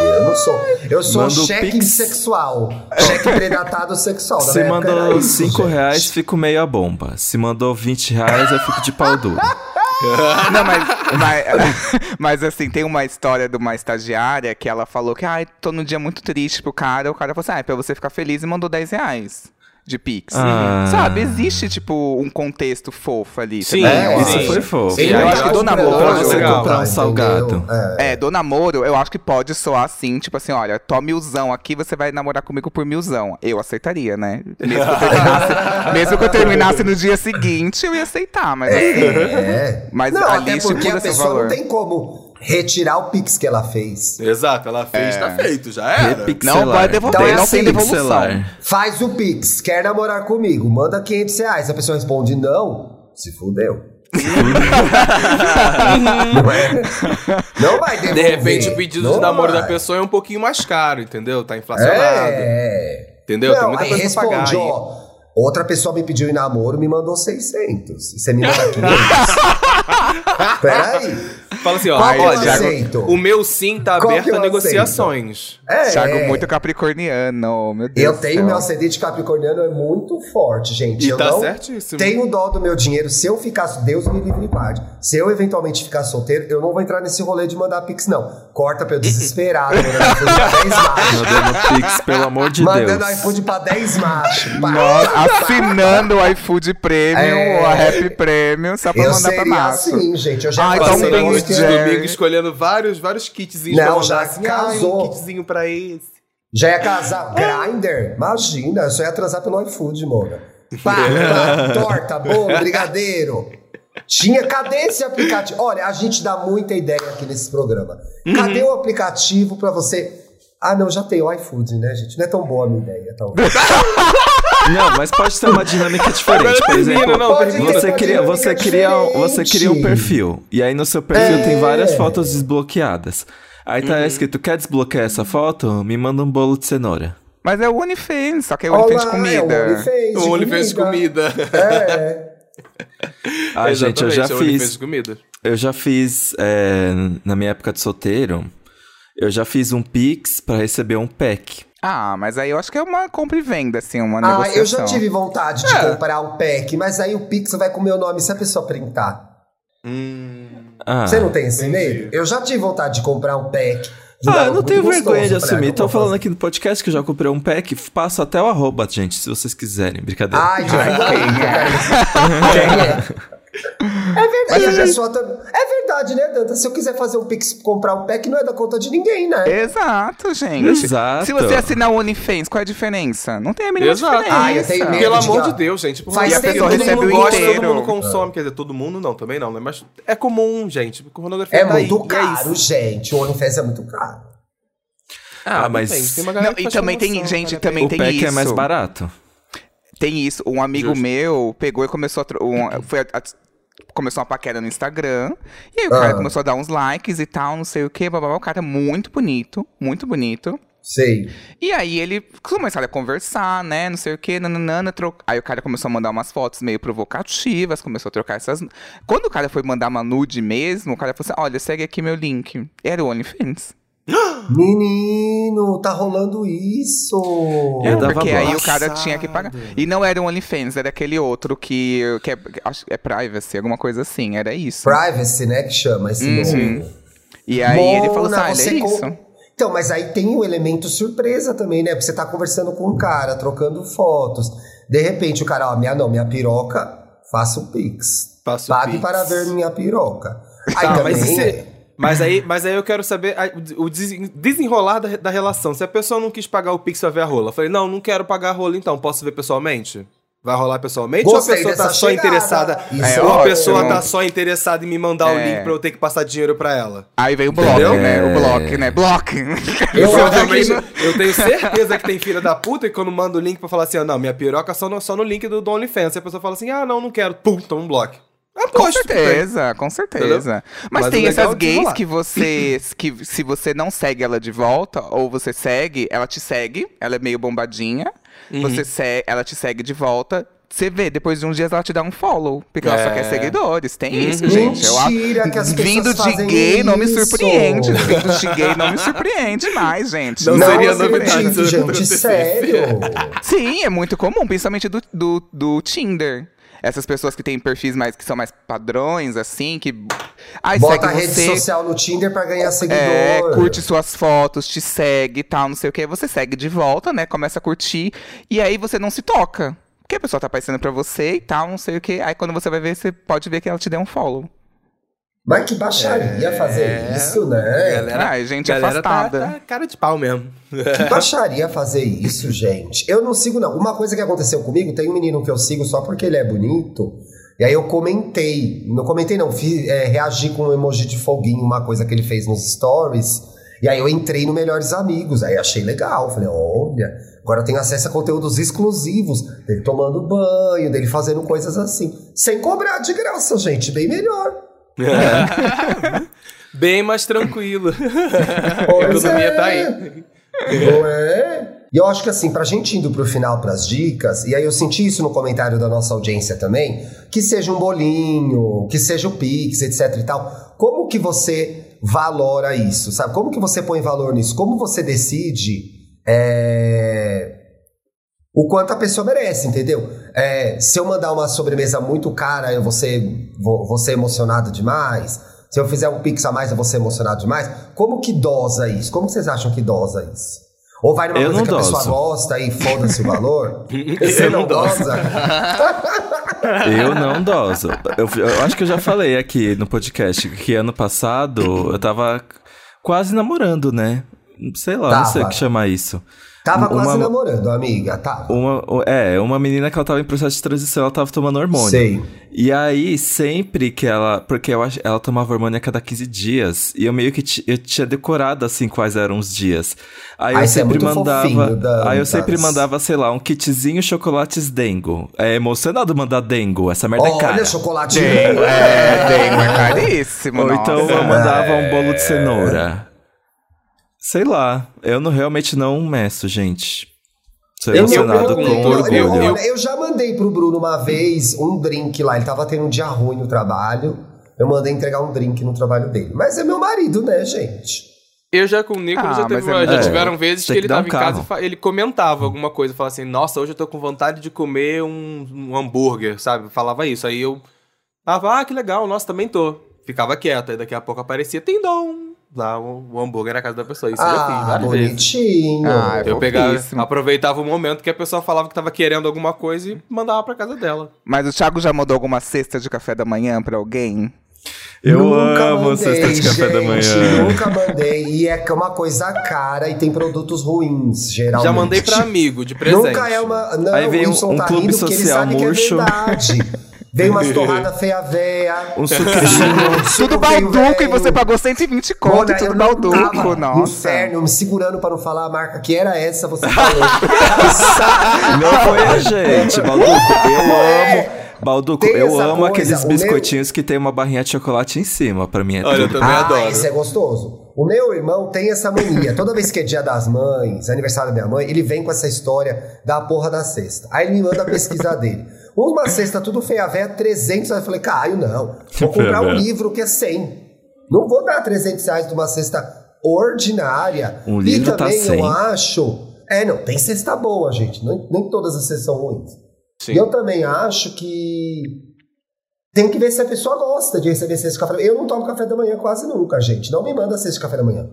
S1: Eu não sou. Eu sou
S3: Manda o
S1: cheque
S3: Pix.
S1: sexual. Cheque predatado sexual. Da
S3: Se mandou
S1: isso,
S3: 5
S1: gente.
S3: reais, fico meio a bomba. Se mandou 20 reais, eu fico de pau duro. *laughs*
S4: Não, mas, mas, *laughs* mas assim, tem uma história de uma estagiária que ela falou que, ai, tô num dia muito triste pro cara. O cara falou assim, ah, é pra você ficar feliz e mandou 10 reais de Pix.
S3: Ah.
S4: Sabe, existe, tipo, um contexto fofo ali.
S2: Sim?
S1: É,
S3: Isso
S1: sim.
S3: foi fofo.
S2: Sim,
S4: eu acho que do namoro,
S3: pra você
S2: legal.
S3: comprar um salgado.
S1: É.
S4: É, do namoro, eu acho que pode soar assim, tipo assim, olha, tô milzão aqui, você vai namorar comigo por milzão. Eu aceitaria, né? Mesmo que eu terminasse, *laughs* mesmo que eu terminasse no dia seguinte, eu ia aceitar, mas assim.
S1: É.
S4: Mas
S1: não,
S4: ali
S1: até porque a pessoa
S4: valor.
S1: não tem como retirar o pix que ela fez.
S2: Exato, ela fez,
S4: É.
S2: tá feito, já era.
S3: Repixelar.
S4: Não pode devolver,
S1: Então é
S4: não tem
S1: assim,
S4: devolução.
S3: Pixelar.
S1: Faz o pix, quer namorar comigo, manda 500 reais. A pessoa responde não, se fudeu. *laughs* não é? Não vai
S2: De
S1: devolver.
S2: repente o pedido
S1: Não
S2: de namoro
S1: vai.
S2: da pessoa é um pouquinho mais caro, entendeu? Tá inflacionado.
S1: É.
S2: Entendeu? Tem
S1: Não,
S2: muita
S1: aí
S2: coisa pra pagar
S1: responde,
S2: aí.
S1: ó. Outra pessoa me pediu em namoro, me mandou 600. E você me manda *laughs* 500. *laughs* Peraí.
S2: Fala assim, ó,
S1: Qual eu
S2: olha,
S1: aceito?
S2: o meu sim tá
S1: Qual
S2: aberto
S1: eu
S2: a negociações.
S1: É,
S4: Thiago
S1: é.
S4: muito capricorniano, meu Deus
S1: Eu tenho meu ascendente capricorniano é muito forte, gente.
S2: E
S1: eu
S2: tá
S1: não
S2: certíssimo.
S1: tenho dó do meu dinheiro. Se eu ficar, Deus me livre e guarde. Se eu eventualmente ficar solteiro, eu não vou entrar nesse rolê de mandar pix, não. Corta pra eu desesperado, mandando iFood pra 10 *laughs* machos.
S3: Mandando Pix, pelo amor de
S1: mandando
S3: Deus.
S1: iFood pra 10 machos.
S4: Nossa, assinando o iFood Premium,
S1: É.
S4: a Happy Premium, só pra
S1: Eu
S4: mandar pra massa.
S1: Assim, gente. Eu já
S4: Ah,
S1: passei
S4: então
S2: Passando
S4: tem
S2: a
S1: por
S2: noite de domingo escolhendo vários, vários kitzinhos
S1: Não,
S2: pra mandar
S1: já
S2: assim,
S1: casou.
S2: Ai, um kitzinho pra esse.
S1: Já ia casar? Grinder? Imagina, eu só ia transar pelo iFood, mona. Pá, pá, *laughs* torta, bolo, brigadeiro. Tinha, cadê esse aplicativo? Olha, a gente dá muita ideia aqui nesse programa. Cadê o aplicativo pra você. Ah, não, já tem o iFood, né, gente? Não é tão boa a minha ideia, talvez. *laughs*
S3: Não, mas pode ser uma dinâmica diferente. Por exemplo,
S2: não,
S3: você cria, você, cria, você cria um perfil. E aí no seu perfil
S1: É.
S3: tem várias fotos desbloqueadas. Aí tá escrito: quer desbloquear essa foto? Me manda um bolo de cenoura.
S4: Mas é o OnlyFans, só que é o OnlyFans de comida.
S1: É o OnlyFans de
S2: O OnlyFans de comida.
S1: É.
S3: Ah, gente, eu já
S2: é
S3: fiz.
S2: de comida.
S3: Eu já fiz. é, na minha época de solteiro, eu já fiz um Pix pra receber um pack.
S4: Ah, mas aí eu acho que é uma compra e venda, assim, uma
S1: Ah,
S4: negociação.
S1: eu já tive vontade de
S2: É.
S1: comprar um pack, mas aí o Pix vai com o meu nome se a pessoa printar.
S3: Ah,
S1: Você não tem esse medo? Eu já tive vontade de comprar um pack.
S3: Ah, eu não tenho vergonha de assumir.
S1: ah, vou
S3: falando aqui no podcast que eu já comprei um pack. Passo até o arroba, gente, se vocês quiserem. Brincadeira.
S1: Ai, aí, *laughs* cara. *laughs* Quem é? É verdade,
S4: Mas
S1: a
S4: já-
S1: pessoa tá- é verdade, né, Danta? Se eu quiser fazer um Pix comprar um pack, não é da conta de ninguém, né?
S4: Exato, gente.
S3: Exato.
S4: Se você assinar o OnlyFans, qual é a diferença? Não tem a mínima
S2: Exato.
S4: diferença.
S1: Ah, eu tenho medo.
S2: Pelo
S1: de
S2: amor de Deus, gente. Por
S1: Faz
S2: favor,
S1: tempo
S2: todo
S1: que
S2: mundo
S1: todo mundo
S2: gosta,
S4: inteiro.
S2: todo mundo consome. Quer dizer, todo mundo não, também não, né? Mas é comum, gente. Pornografia
S1: É
S2: tá aí,
S1: muito
S2: e é
S1: caro,
S2: isso.
S1: gente. O OnlyFans é muito caro.
S3: Ah, mas
S2: depende, tem uma
S4: Não, e também tem, gente,
S2: a
S4: também
S3: o
S4: tem
S3: pack
S4: isso.
S3: é mais barato.
S4: Tem isso. Um amigo
S2: Justo.
S4: meu pegou e começou a. um- *clears throat* foi a- a- começou uma paquera no Instagram. E aí o
S1: Ah.
S4: cara começou a dar uns likes e tal, não sei o quê. Blá, blá, blá. O cara é muito bonito, muito bonito.
S1: Sei.
S4: E aí ele começaram a conversar, né? Não sei o quê, nananana, tro... Aí o cara começou a mandar umas fotos meio provocativas, começou a trocar essas. Quando o cara foi mandar uma nude mesmo, o cara falou assim: olha, segue aqui meu link. Era o OnlyFans.
S1: Menino, tá rolando isso.
S3: É, dava
S4: Porque aí o cara tinha que pagar. E não era o OnlyFans, era aquele outro que, que é, que é privacy, alguma coisa assim, era isso.
S1: Privacy, né, que chama esse
S4: Uhum.
S1: nome.
S4: E aí ele falou assim:
S1: Mona,
S4: ah,
S1: você
S4: ele é
S1: com-
S4: isso.
S1: Então, mas aí tem o elemento surpresa também, né? Porque você tá conversando com um cara, trocando fotos. De repente o cara, ó, minha não, minha piroca, faça o Pix.
S2: Faça o
S1: Pague
S2: Pix.
S1: para ver minha piroca. Aí
S2: Tá,
S1: também.
S2: mas,
S1: é-
S2: mas aí, mas aí eu quero saber a- o desen- desenrolar da, da relação. Se a pessoa não quis pagar o Pix pra ver a rola, eu falei, não, não quero pagar a rola então, posso ver pessoalmente? Vai rolar pessoalmente?
S1: Gostei
S2: ou a pessoa tá só
S1: chegada.
S2: interessada? Ou
S4: é
S2: a pessoa tá só interessada em me mandar o
S4: É.
S2: link pra eu ter que passar dinheiro pra ela?
S4: Aí veio o bloco, né? O
S3: É.
S4: bloco, né? Bloco.
S1: Eu
S2: Eu, tenho certeza que tem filha da puta que quando manda o link pra falar assim, ó, não, minha piroca só no, só no link do, do OnlyFans. E a pessoa fala assim, ah, não, não quero. Pum, toma um bloco.
S4: Com
S2: Aposto tem.
S4: certeza, com certeza. Mas,
S2: Mas
S4: tem essas
S2: é
S4: gays que você. *laughs* que se você não segue ela de volta, ou você segue, ela te segue, ela é meio bombadinha.
S2: Uhum.
S4: Você se, ela te segue de volta. Você vê, depois de uns dias ela te dá um follow. Porque ela só
S2: É.
S4: quer seguidores. Tem isso,
S2: Uhum.
S4: gente. Eu acho-
S1: Mentira que as pessoas
S4: Vindo de gay não me
S1: isso.
S4: surpreende. Vindo de gay não me surpreende mais, gente.
S2: Não
S1: Não,
S2: seria novidade
S1: gente, sério.
S4: Sim, é muito comum, principalmente do, do, do Tinder. Essas pessoas que têm perfis mais que são mais padrões, assim, que. Ai,
S1: Bota a rede
S4: você,
S1: social no Tinder pra ganhar seguidor.
S4: é, curte suas fotos, te segue e tal, não sei o que. Você segue de volta, né? Começa a curtir. E aí você não se toca. Porque a pessoa tá aparecendo pra você e tal, não sei o que. Aí quando você vai ver, você pode ver que ela te deu um follow.
S1: Mas que baixaria fazer isso, né?
S2: Galera,
S4: Ai, gente
S2: galera tá,
S4: afastada.
S2: tá cara de pau mesmo.
S1: Que *laughs* baixaria fazer isso, gente. Eu não sigo, não. Uma coisa que aconteceu comigo, tem um menino que eu sigo só porque ele é bonito. E aí eu comentei. Não comentei, não. Fiz, é, reagi com um emoji de foguinho, uma coisa que ele fez nos stories. E aí eu entrei no Melhores Amigos. Aí achei legal. Falei, olha, agora eu tenho acesso a conteúdos exclusivos. Dele tomando banho, dele fazendo coisas assim. Sem cobrar de graça, gente. Bem melhor. *laughs*
S2: Bem mais tranquilo. a *laughs*
S1: Pois
S2: economia
S1: é.
S2: tá aí.
S1: Não é? E eu acho que assim, pra gente indo pro final pras dicas, e aí eu senti isso no comentário da nossa audiência também, que seja um bolinho, que seja o Pix, etc e tal. Como que você valora isso, sabe? Como que você põe valor nisso? Como você decide é, o quanto a pessoa merece, entendeu? É, se eu mandar uma sobremesa muito cara, eu vou ser, vou, vou ser emocionado demais. Se eu fizer um pix a mais, eu vou ser emocionado demais. Como que dosa isso? Como vocês acham que dosa isso? Ou vai numa
S3: Eu
S1: coisa que a
S3: doso.
S1: pessoa gosta e foda-se o valor? *laughs* Você
S2: Eu
S1: não
S2: não
S1: dosa? *laughs*
S3: Eu não doso. Eu, eu acho que eu já falei aqui no podcast que ano passado eu tava quase namorando, né? Sei lá, não sei o
S1: Tava.
S3: que chamar isso.
S1: Tava quase
S3: Uma-
S1: namorando, amiga. Tava.
S3: Uma, é, uma menina que ela tava em processo de transição, ela tava tomando hormônio.
S1: Sei.
S3: E aí, sempre que ela. Porque eu ela tomava hormônio a cada 15 dias. E eu meio que ti- eu tinha decorado assim quais eram os dias. Aí
S1: Ai,
S3: eu
S1: é
S3: sempre
S1: muito
S3: mandava.
S1: Dan,
S3: aí eu sempre
S1: Thales.
S3: mandava, sei lá, um kitzinho chocolates dengo. É emocionado mandar dengo. Essa merda é cara.
S1: Olha, chocolate.
S4: Dengo, é, dengo é caríssimo,
S3: Ou então
S4: nossa.
S3: eu mandava um bolo
S1: É.
S3: de cenoura. Sei lá, eu não, realmente não meço, gente. Sou
S1: Eu,
S3: emocionado
S1: eu,
S3: com
S1: eu,
S2: orgulho.
S1: eu,
S2: Eu-
S1: eu já mandei pro Bruno uma vez um drink lá. Ele tava tendo um dia ruim no trabalho. Eu mandei entregar um drink no trabalho dele. Mas é meu marido, né, gente?
S2: Eu já com o Nicolas
S4: Ah,
S2: já, teve,
S4: é
S2: já tiveram vezes
S3: Tem
S2: que
S3: que
S2: ele tava
S3: um
S2: em casa
S3: carro.
S2: e fa- ele comentava alguma coisa, falava assim, nossa, hoje eu tô com vontade de comer um, um hambúrguer, sabe? Falava isso. Aí eu tava, ah, que legal, nossa, também tô. Ficava quieto, aí daqui a pouco aparecia, tem dom. Lá o, o hambúrguer na casa da pessoa. Isso eu já fiz
S1: ah,
S2: várias vezes.
S1: bonitinho.
S4: Ah,
S2: Eu pegava, aproveitava o momento que a pessoa falava que tava querendo alguma coisa e mandava pra casa dela.
S4: Mas o Thiago já mandou alguma cesta de café da manhã pra alguém?
S3: Eu
S1: nunca
S3: amo
S1: mandei,
S3: cesta de café da
S1: gente,
S3: manhã.
S1: Nunca mandei. E é que é uma coisa cara e tem produtos ruins, geralmente.
S2: Já mandei pra amigo, de presente.
S1: Nunca é uma. Não,
S3: Aí vem um- um
S1: tá
S3: clube social
S1: que
S3: murcho.
S1: é Vem umas *laughs* torradas feia véia.
S3: Um suquinho.
S4: Tudo balduco e você pagou 120 conto,
S1: Mona,
S4: tudo balduco,
S1: no
S4: nossa.
S1: inferno, me segurando pra não falar a marca que era essa, você *laughs* falou.
S3: Não foi a gente, Balduco. Eu amo. Balduco,
S1: Tem
S3: eu amo
S1: coisa,
S3: aqueles
S1: o meu-
S3: biscoitinhos que tem uma barrinha de chocolate em cima. Pra mim é
S2: Olha, eu também
S1: ah,
S2: adoro.
S1: isso é gostoso. O meu irmão tem essa mania. Toda vez que é dia das mães, aniversário da minha mãe, ele vem com essa história da porra da cesta. Aí ele me manda a pesquisa dele. Uma cesta tudo feia véia, 300 Aí eu falei, Caio, não. Vou comprar um livro que é 100. Não vou dar 300 reais de uma cesta ordinária.
S3: Um
S1: e
S3: livro tá
S1: também
S3: 100.
S1: eu acho... É, não, tem cesta boa, gente. Nem, nem todas as cestas são ruins.
S2: Sim.
S1: E eu também acho que tem que ver se a pessoa gosta de receber cesta de café da manhã. Eu não tomo café da manhã quase nunca, gente. Não me manda cesta de café da manhã.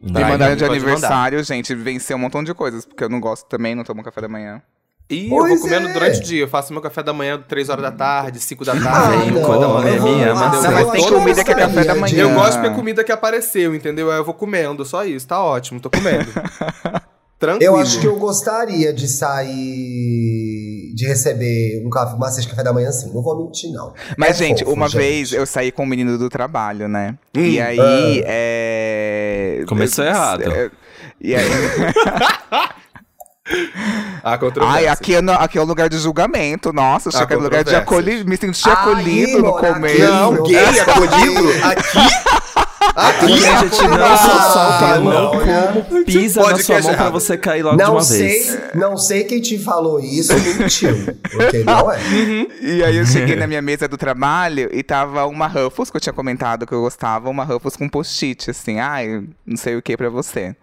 S4: Me mandaram de aniversário, gente, venceu um montão de coisas, porque eu não gosto também, não tomo café da manhã.
S2: E eu vou comendo
S1: é.
S2: durante o dia. Eu faço meu café da manhã 3 horas da tarde, 5 da
S1: Ah,
S2: tarde.
S3: não,
S2: quatro da
S3: não,
S2: manhã.
S3: é minha,
S2: Eu
S3: mas-
S2: vou
S3: Não, mas
S4: tem comida que é café da manhã.
S2: Eu gosto de comida que apareceu, entendeu? Aí eu vou comendo, só isso. Tá ótimo, tô comendo. *laughs* Tranquilo.
S1: Eu acho que eu gostaria de sair. de receber um café, uma cesta de café da manhã assim. Não vou mentir, não.
S4: Mas,
S1: É
S4: gente,
S1: fofo,
S4: uma
S1: gente.
S4: vez eu saí com um menino do trabalho, né?
S2: Hum.
S4: e aí, é...
S3: Começou
S4: eu-
S3: errado.
S4: é, E aí... *laughs*
S2: Controvérsia.
S4: Ai, aqui é, no- aqui é o lugar de julgamento. Nossa, achei que era lugar de acolhimento. Me senti
S1: Ai,
S4: acolhido no
S1: Mona,
S4: começo.
S2: Não, gay *laughs* acolhido aqui. Aqui
S3: A gente não só solta a mão, como pisa na sua mão pra você cair logo de
S1: Não
S3: uma
S1: sei,
S3: vez.
S1: não sei quem te falou isso, mentiu. Porque não é.
S4: E aí eu cheguei na minha mesa do trabalho e tava uma Ruffles, que eu tinha comentado que eu gostava, uma Ruffles com post-it, assim, ai, não sei o que pra você.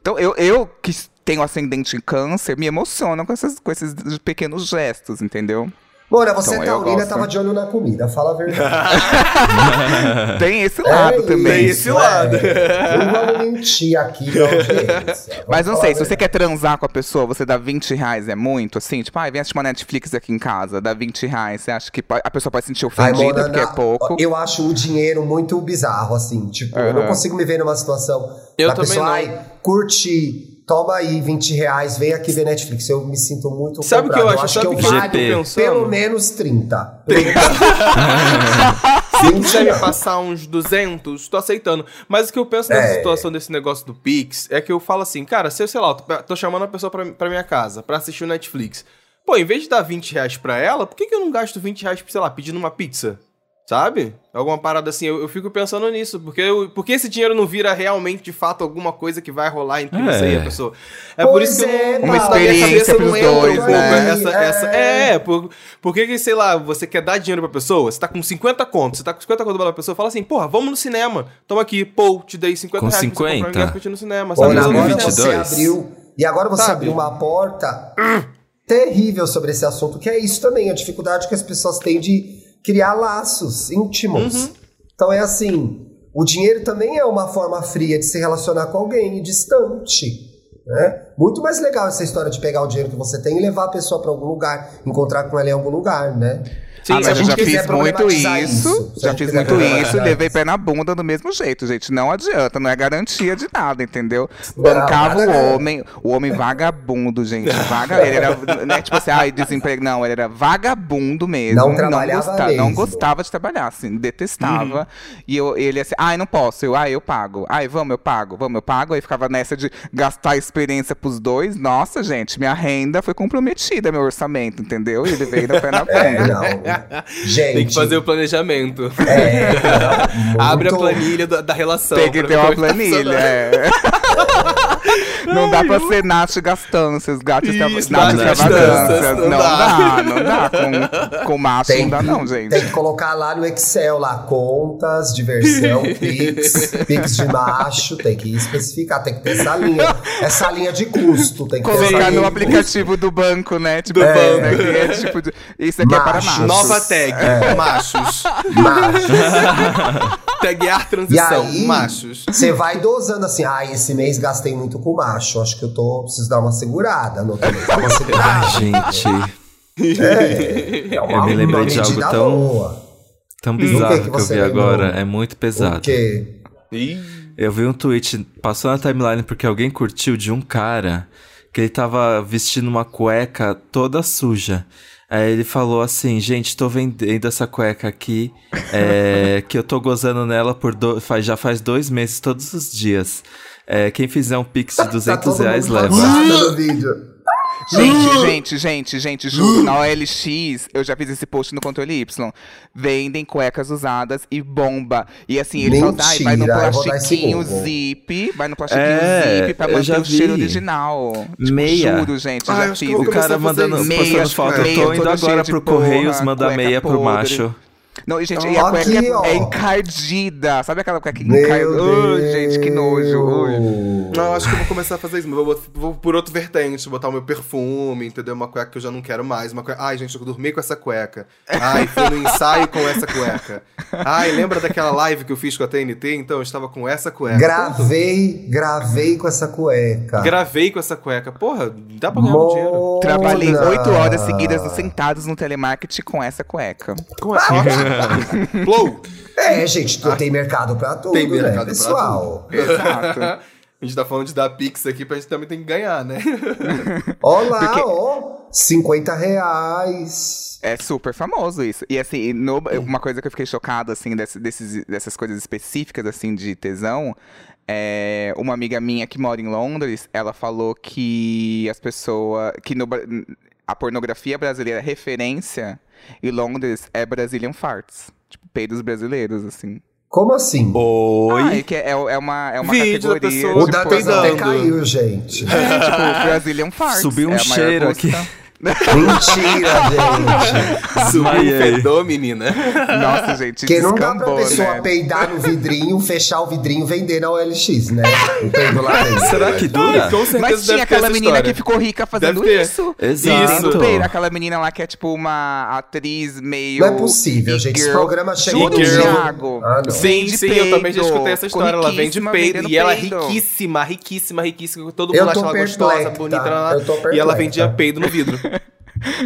S4: Então eu, eu que tenho ascendente em câncer, me emociono com, essas, com esses pequenos gestos, entendeu?
S1: Mona, você
S4: Então, eu
S1: taurina
S4: gosto.
S1: tava de olho na comida, fala a verdade. *laughs*
S4: Tem esse lado
S1: É
S4: também.
S1: isso,
S2: esse lado.
S1: é. Não vamos mentir aqui pra audiência. *laughs* Vamos
S4: Mas não sei, se você quer transar com a pessoa, você dá 20 reais, é muito? Assim, tipo, ai, vem assistir uma Netflix aqui em casa, dá 20 reais. Você acha que a pessoa pode se sentir
S1: Ai,
S4: ofendida
S1: Mona,
S4: porque é pouco?
S1: Eu acho o dinheiro muito bizarro, assim. Tipo, eu não consigo me ver numa situação
S2: Eu
S1: da
S2: também
S1: pessoa,
S2: não.
S1: ai, curte, toma aí 20 reais, vem aqui ver Netflix. Eu me sinto muito
S2: Sabe o que eu acho?
S1: eu
S2: o que eu pensando?
S1: pelo menos 30. *laughs*
S2: Se quiser me *laughs* passar uns 200, tô aceitando. Mas o que eu penso nessa
S1: É.
S2: situação desse negócio do Pix é que eu falo assim, cara, se eu, sei lá, tô chamando a pessoa pra, pra minha casa pra assistir o Netflix. Pô, em vez de dar 20 reais pra ela, por que, que eu não gasto 20 reais, sei lá, pedindo uma pizza? Sabe? Alguma parada assim, eu, eu fico pensando nisso, porque, eu, porque esse dinheiro não vira realmente, de fato, alguma coisa que vai rolar entre
S3: É.
S2: você e a pessoa. É
S1: Pois
S2: por isso que eu
S1: é,
S2: não-
S1: Uma
S2: na minha
S4: experiência
S2: cabeça não
S4: pros
S2: entra um
S4: dois,
S2: pouco
S4: né?
S2: essa,
S1: É.
S2: essa, é, por, por que que, sei lá, você quer dar dinheiro pra pessoa, você tá com 50 contos, você tá com 50 contos pra pessoa, fala assim, porra, vamos no cinema, toma aqui, pô, te dei 50
S3: Com
S2: reais um
S3: 50?
S2: ingresso pra no cinema, sabe?
S1: Agora você
S3: 22.
S1: abriu. E agora você
S2: Sabe?
S1: abriu uma porta terrível sobre esse assunto, que é isso também, a dificuldade que as pessoas têm de criar laços íntimos.
S2: Uhum.
S1: Então é assim, o dinheiro também é uma forma fria de se relacionar com alguém distante. Né? Muito mais legal essa história de pegar o dinheiro que você tem e levar a pessoa para algum lugar, encontrar com ela em algum lugar, né?
S2: Sim,
S4: ah, mas eu já fiz muito isso,
S1: isso,
S4: já fiz muito *laughs* isso e levei pé na bunda do mesmo jeito, gente. Não adianta, não é garantia de nada, entendeu?
S1: Não,
S4: Bancava
S1: nada
S4: o
S1: não.
S4: homem, o homem vagabundo, gente. *laughs* Vaga, ele era, né, tipo assim, ai, desemprego. Não, ele era vagabundo mesmo.
S1: Não trabalhava
S4: gostava, Não gostava de trabalhar, assim, detestava. E eu, ele assim, ai, não posso. Eu, ai, eu pago. Ai, vamos, eu pago, vamos, eu pago. Aí ficava nessa de gastar a experiência pros dois. Nossa, gente, minha renda foi comprometida, meu orçamento, entendeu? E ele veio no pé na. *laughs*
S1: É, não. Gente.
S2: Tem que fazer o planejamento.
S1: É, cara, *laughs*
S2: Abre a
S1: muito-
S2: planilha da, da relação.
S4: Tem que ter uma
S2: é
S4: planilha, *laughs* é. Não dá pra ser Nath gastanças, gato extra-
S2: Isso,
S4: Nath
S2: Nath
S4: extravagâncias. Não
S2: não
S4: dá,
S2: dá.
S4: não dá. Com, com macho
S1: Tem
S4: não dá, não, gente.
S1: Tem que colocar lá no Excel, lá, contas, diversão, *laughs* Pix, Pix de macho, tem que especificar, tem que ter essa linha, essa linha de custo, tem que
S4: Colocar
S1: linha
S4: no
S1: de
S4: aplicativo do banco, né? Tipo,
S2: Do
S4: é,
S2: banco.
S4: né, que é tipo de- isso aqui é para
S1: Machos.
S4: machos.
S2: Nova tag, machos.
S1: custo, macho. *laughs*
S2: Taguear
S1: E
S2: transição,
S1: aí,
S2: machos.
S1: você vai dosando assim, ah, esse mês gastei muito com macho, acho que eu tô, preciso dar uma segurada, no outro mês, dar uma *laughs*
S3: Ai,
S1: segurada.
S3: gente,
S1: É, é uma,
S3: Eu me lembrei
S1: uma
S3: de algo tão-
S1: boa.
S3: tão bizarro
S1: que
S3: que, eu vi
S1: lembrou?
S3: agora. É muito pesado.
S1: Porque
S2: Ih,
S3: Eu vi um tweet, passou na timeline porque alguém curtiu de um cara que ele tava vestindo uma cueca toda suja. Aí ele falou assim, gente, tô vendendo essa cueca aqui, é, que eu tô gozando nela por do, faz, já faz dois meses, todos os dias. É, quem fizer um pix de
S1: tá
S3: 200
S1: todo
S3: reais leva.
S1: fazendo no vídeo.
S4: Gente, gente, gente, gente, juro, na OLX, eu já fiz esse post no controle Y. Vendem cuecas usadas e bomba. E assim, ele fala, ai, vai no
S1: Mentira, eu
S4: plastiquinho zip, vai no plastiquinho
S3: É,
S4: zip pra
S3: eu
S4: manter
S3: já
S4: o cheiro original. Tipo,
S3: Meia.
S4: Juro, gente, eu
S2: Ah,
S4: já
S2: eu
S4: fiz.
S2: eu
S3: O cara mandando,
S2: isso.
S3: postando
S4: Meia,
S3: foto, eu
S4: meia
S3: tô indo agora pro
S4: porra,
S3: Correios mandar
S4: cueca
S3: meia pro
S4: podre.
S3: macho.
S4: Não, e, gente, e a cueca
S1: aqui, ó.
S4: é encardida. Sabe aquela cueca encardida?
S1: Deus.
S4: gente, que nojo. Ui.
S2: Não, acho que eu vou começar a fazer isso. mas Vou, vou por outro vertente, botar o meu perfume, entendeu? Uma cueca que eu já não quero mais. Uma cueca... Ai, gente, eu dormi com essa cueca. Ai, fui no ensaio com essa cueca. Ai, lembra daquela live que eu fiz com a TNT? Então, eu estava com essa cueca.
S1: Gravei, gravei com essa cueca.
S2: Gravei com essa cueca. Porra, dá pra ganhar um dinheiro.
S4: Trabalhei oito horas seguidas sentados no telemarketing com essa cueca.
S2: Com essa ótimo. *laughs* Flow!
S1: É, gente, tu tem mercado pra tudo,
S2: Tem
S1: né,
S2: mercado pra
S1: pessoal?
S4: Exato. *laughs*
S2: A gente tá falando de dar pix aqui pra gente também tem que ganhar, né? *laughs*
S1: Ó lá,
S4: Porque-
S1: ó, 50 reais.
S4: É super famoso isso. E assim, no- uma coisa que eu fiquei chocado, assim, desse- desses, dessas coisas específicas, assim, de tesão, é uma amiga minha que mora em Londres, ela falou que as pessoas. que no, a pornografia brasileira referência em Londres é Brazilian Farts. Tipo, peidos brasileiros, assim.
S1: Como assim?
S3: Oi?
S4: Ah, é, que é, é uma, é uma
S2: Vídeo da
S4: categoria.
S2: pessoa
S1: o
S4: de
S1: Dantas
S2: peidando.
S1: até caiu, gente.
S4: É, tipo, Brazilian Farts.
S3: Subiu um
S4: é
S3: cheiro aqui.
S1: Mentira, *laughs* gente.
S2: Subiu fedor, menina.
S4: Nossa, gente,
S1: Porque não dá pra pessoa
S4: né?
S1: peidar no vidrinho, fechar o vidrinho e vender na OLX, né? O peido lá dentro.
S3: Será que dura?
S2: Ai, com certeza
S4: Mas tinha aquela menina
S2: história.
S4: que ficou rica fazendo isso.
S3: Exato.
S4: Peito. Aquela menina lá que é tipo uma atriz meio.
S1: Não é possível, gente. Esse programa chegou
S2: no
S4: Thiago.
S1: Ah, não.
S2: Sim,
S4: Vende
S2: sim, eu também já escutei essa história. Ela vende peido e ela é riquíssima, riquíssima, riquíssima. Todo mundo acha ela gostosa, bonita. e ela vendia peido no vidro.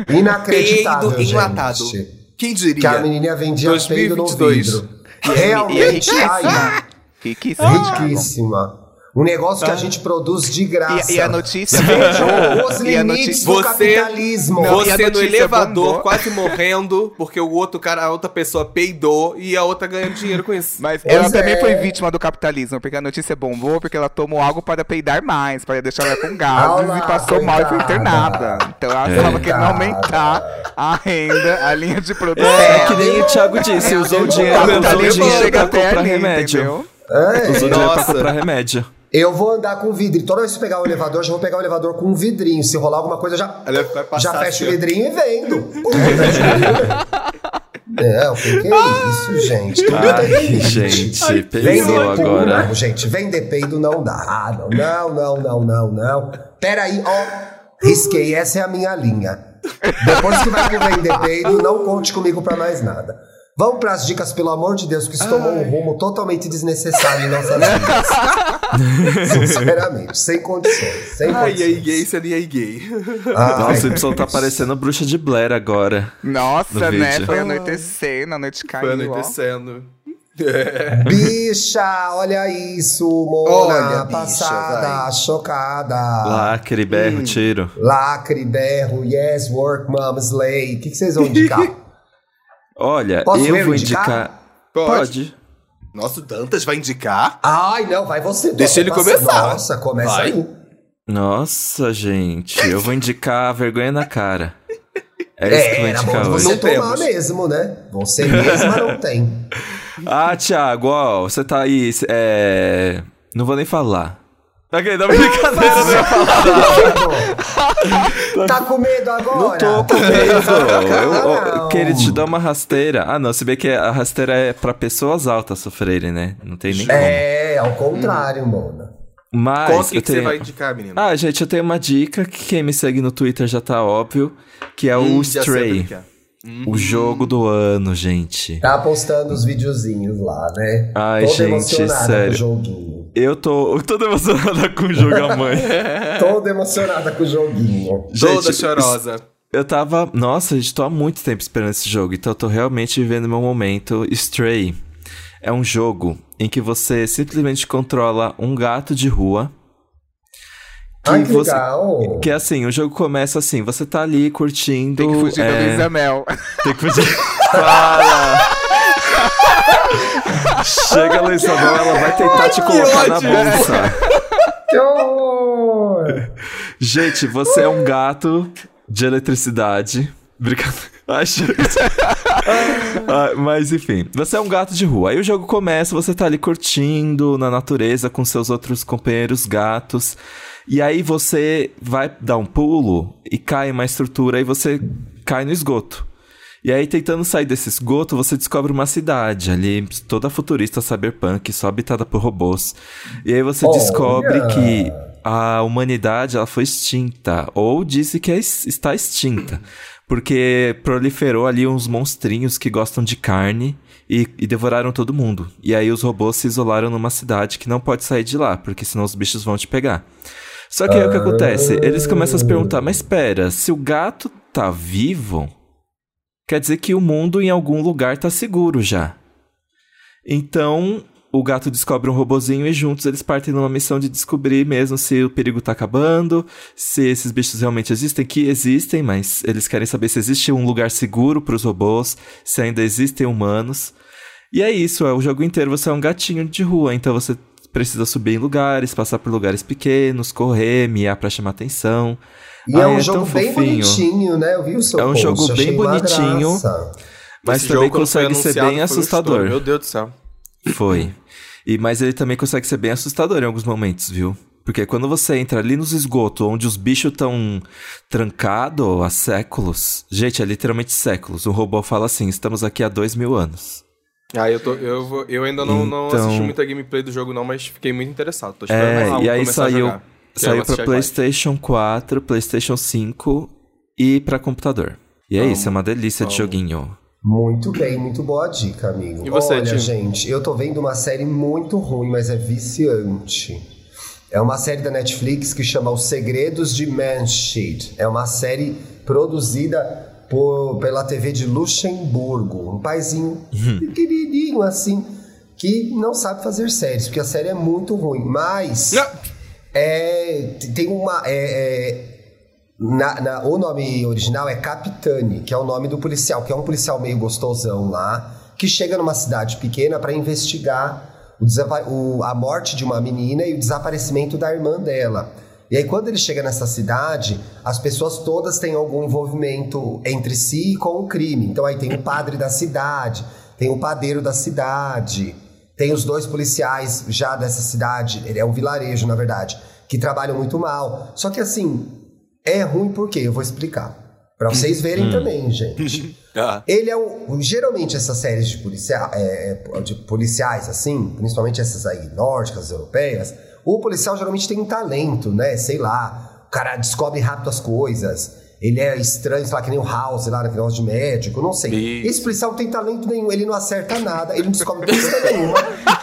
S1: Inacreditável,
S2: peido
S1: gente.
S2: enlatado. Quem
S1: Que a
S2: diria?
S1: menina vendia peido no
S2: 2022.
S1: vidro. Realmente, *laughs*
S4: riquíssima.
S1: ai,
S4: Riquíssima.
S1: Riquíssima. Um negócio que a gente produz de graça.
S4: E, e a notícia *laughs*
S1: Vejam os
S4: a
S1: limites
S4: notícia-
S1: do
S2: Você-
S1: capitalismo.
S4: Não,
S2: Você no elevador,
S4: bombou.
S2: quase morrendo, porque o outro cara, a outra pessoa peidou e a outra ganhando dinheiro com isso.
S4: Mas
S1: Pois
S4: ela também
S1: é.
S4: foi vítima do capitalismo, porque a notícia bombou, porque ela tomou algo para peidar mais, para deixar ela com gases
S1: Olá,
S4: e passou mal e foi internada. Então ela estava querendo aumentar a renda, a linha de produção.
S3: É, que nem o Thiago disse, usou o dinheiro, usou o
S4: capitalismo
S3: dinheiro
S4: até
S3: comprar
S4: ali,
S3: remédio.
S4: entendeu?
S1: É.
S3: Usou dinheiro pra
S2: Nossa.
S3: comprar remédio.
S1: Eu vou andar com vidro. Toda vez que eu pegar o elevador, já vou pegar o elevador com um vidrinho. Se rolar alguma coisa, já, já fecho o
S2: assim,
S1: vidrinho e vendo. Pô, fecho o vidrinho. É, o que, que é isso, gente? Tudo
S3: Ai,
S1: tem limite.
S3: gente,
S1: peido,
S3: agora.
S1: não, gente. Vender peido não dá. Ah, não, não, não, não, não, não. Pera aí, ó. Risquei, essa é a minha linha. Depois que vai pro vender peido, não conte comigo pra mais nada. Vamos pras dicas, pelo amor de Deus, que isso tomou um rumo totalmente desnecessário em nossas vidas. *laughs* Sinceramente, sem condições. Sem
S2: Ai,
S1: condições.
S2: aí gay, seria aí gay.
S1: Ai,
S3: Nossa, o Y tá parecendo bruxa de Blair agora.
S4: Nossa,
S3: No
S4: né?
S3: vídeo.
S4: Foi anoitecendo, a noite caiu.
S2: Foi
S4: ó.
S2: anoitecendo.
S1: Bicha, olha isso, Mona.
S2: Olha, bicha,
S1: passada, chocada.
S3: Lacre, berro, tiro.
S1: Lacre, berro, yes, work, mom, slay. O que, que vocês vão indicar? *laughs*
S3: Olha,
S1: Posso
S3: eu vou
S1: indicar?
S3: indicar.
S2: Pode.
S3: Pode.
S2: Nossa, o Dantas vai indicar?
S1: Ai, não, vai você.
S2: Deixa ele começar.
S1: Nossa, começa
S2: Vai.
S1: aí.
S3: Nossa, gente, eu vou indicar a vergonha na cara. É isso que eu vou
S1: É,
S3: indicar hoje.
S1: você
S2: Não
S1: tomar
S2: temos.
S1: mesmo, né? Você mesma não tem. *laughs*
S3: Ah, Thiago, ó, você tá aí. É. Não vou nem falar. Ok, dá uma brincadeira, não ia falar.
S1: tá com medo agora?
S3: Não tô com medo. Eu, Queria te dar uma rasteira. Ah, não, se bem que a rasteira é pra pessoas altas sofrerem, né? Não tem nem como.
S1: É, ao contrário, Mona.
S3: Mas.
S2: Conta o que,
S3: eu
S2: que você
S3: tenho-
S2: vai indicar, menino.
S3: Ah, gente, eu tenho uma dica que quem me segue no Twitter já tá óbvio, que é
S2: Hum,
S3: o Stray.
S2: é.
S3: O jogo do ano, gente.
S1: Tá postando os videozinhos lá, né?
S3: Ai,
S1: Toda
S3: gente, sério.
S1: com o joguinho.
S3: Eu tô, eu tô toda emocionada com o jogo a mãe. *laughs*
S1: Toda emocionada com o joguinho.
S2: Toda
S3: Gente,
S2: chorosa.
S3: Eu tava. Nossa, gente, tô há muito tempo esperando esse jogo, então eu tô realmente vivendo meu momento. Stray é um jogo em que você simplesmente controla um gato de rua.
S1: Ai, que
S3: você,
S1: legal.
S3: Que é assim, o jogo começa assim, você tá ali curtindo.
S4: Tem que fugir da
S3: é,
S4: Luísa Mel.
S3: Tem que fugir. Para! Chega a Luísa Mel, ela vai tentar te colocar na bolsa.
S1: Que horror.
S3: Gente, você é um gato de eletricidade. Brincadeira. *laughs* Ai. *laughs* Ah, mas enfim, você é um gato de rua. Aí o jogo começa, você tá ali curtindo na natureza com seus outros companheiros gatos. E aí você vai dar um pulo e cai em uma estrutura e você cai no esgoto. E aí, tentando sair desse esgoto, você descobre uma cidade ali, toda futurista cyberpunk, só habitada por robôs. E aí você
S1: Olha!
S3: descobre que a humanidade ela foi extinta, ou disse que é es- está extinta, porque proliferou ali uns monstrinhos que gostam de carne e, e devoraram todo mundo. E aí os robôs se isolaram numa cidade que não pode sair de lá, porque senão os bichos vão te pegar. Só que aí o que acontece? Eles começam a se perguntar, mas espera, se o gato tá vivo, quer dizer que o mundo em algum lugar tá seguro já. Então, o gato descobre um robozinho e juntos eles partem numa missão de descobrir mesmo se o perigo tá acabando, se esses bichos realmente existem, que existem, mas eles querem saber se existe um lugar seguro para os robôs, se ainda existem humanos. E é isso, é o jogo inteiro você é um gatinho de rua, então você precisa subir em lugares, passar por lugares pequenos, correr, miar pra chamar atenção.
S1: E é
S3: Ai,
S1: um
S3: é
S1: jogo
S3: tão
S1: bem
S3: fofinho.
S1: bonitinho, né? Eu vi o seu
S3: É um
S1: post,
S3: jogo bem bonitinho. Mas
S2: Esse
S3: também consegue ser bem assustador.
S2: Meu Deus do céu.
S3: Foi. *clears throat* E, mas ele também consegue ser bem assustador em alguns momentos, viu? Porque quando você entra ali nos esgotos, onde os bichos estão trancados há séculos. Gente, é literalmente séculos. O robô fala assim: estamos aqui há dois mil anos.
S2: Ah, eu, tô, eu, eu ainda não, não
S3: Então-
S2: assisti muita gameplay do jogo, não, mas fiquei muito interessado. Tô esperando
S3: É, e aí
S2: começar a
S3: saiu, saiu pra. PlayStation 4, PlayStation 5 e pra computador. E é
S2: Amo,
S3: isso, é uma delícia de joguinho.
S1: Muito bem, muito boa dica, amigo.
S2: E você,
S1: Olha,
S2: Tim?
S1: gente, eu tô vendo uma série muito ruim, mas é viciante. É uma série da Netflix que chama Os Segredos de Mansheet. É uma série produzida por, pela TV de Luxemburgo, um paizinho
S3: Uhum.
S1: pequenininho assim, que não sabe fazer séries, porque a série é muito ruim. Mas
S2: Não.
S1: é, tem uma. é, é, na- na- o nome original é Capitani, que é o nome do policial, que é um policial meio gostosão lá, que chega numa cidade pequena para investigar o o- a morte de uma menina e o desaparecimento da irmã dela. E aí, quando ele chega nessa cidade, as pessoas todas têm algum envolvimento entre si e com o crime. Então, aí tem o padre da cidade, tem o padeiro da cidade, tem os dois policiais já dessa cidade, ele é um vilarejo, na verdade, que trabalham muito mal. Só que assim, é ruim por quê? Eu vou explicar. Pra vocês verem também, gente.
S2: Ah. *laughs*
S1: Ele é um. Geralmente essas séries de, policia, é, é, de policiais, assim, principalmente essas aí nórdicas, europeias, o policial geralmente tem um talento, né? Sei lá, o cara descobre rápido as coisas. Ele é estranho, sei lá, que nem o House lá naquele negócio de médico, não sei.
S2: Isso.
S1: Esse policial não tem talento nenhum, ele não acerta nada, ele não descobre pista nenhuma. *laughs*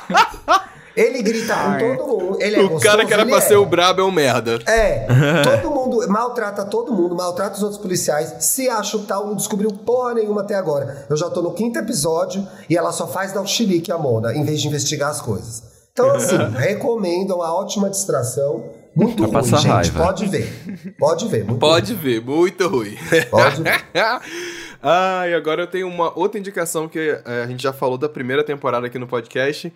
S1: Ele grita com todo mundo. Ele é
S2: O cara
S1: gostoso,
S2: que era pra
S1: é.
S2: ser o brabo é um merda.
S1: É, *laughs* todo mundo maltrata todo mundo, maltrata os outros policiais, se acha o tal, não descobriu porra nenhuma até agora. Eu já tô no quinto episódio e ela só faz dar o chilique a Mona, em vez de investigar as coisas. Então, *laughs* assim, recomendo, é uma ótima distração. Muito
S3: Pra
S1: ruim, gente.
S3: raiva.
S1: Pode ver. Pode ver. Muito
S2: Pode ver, muito ruim.
S1: ruim. Pode ver. *laughs*
S2: ah, e agora eu tenho uma outra indicação que é, a gente já falou da primeira temporada aqui no podcast.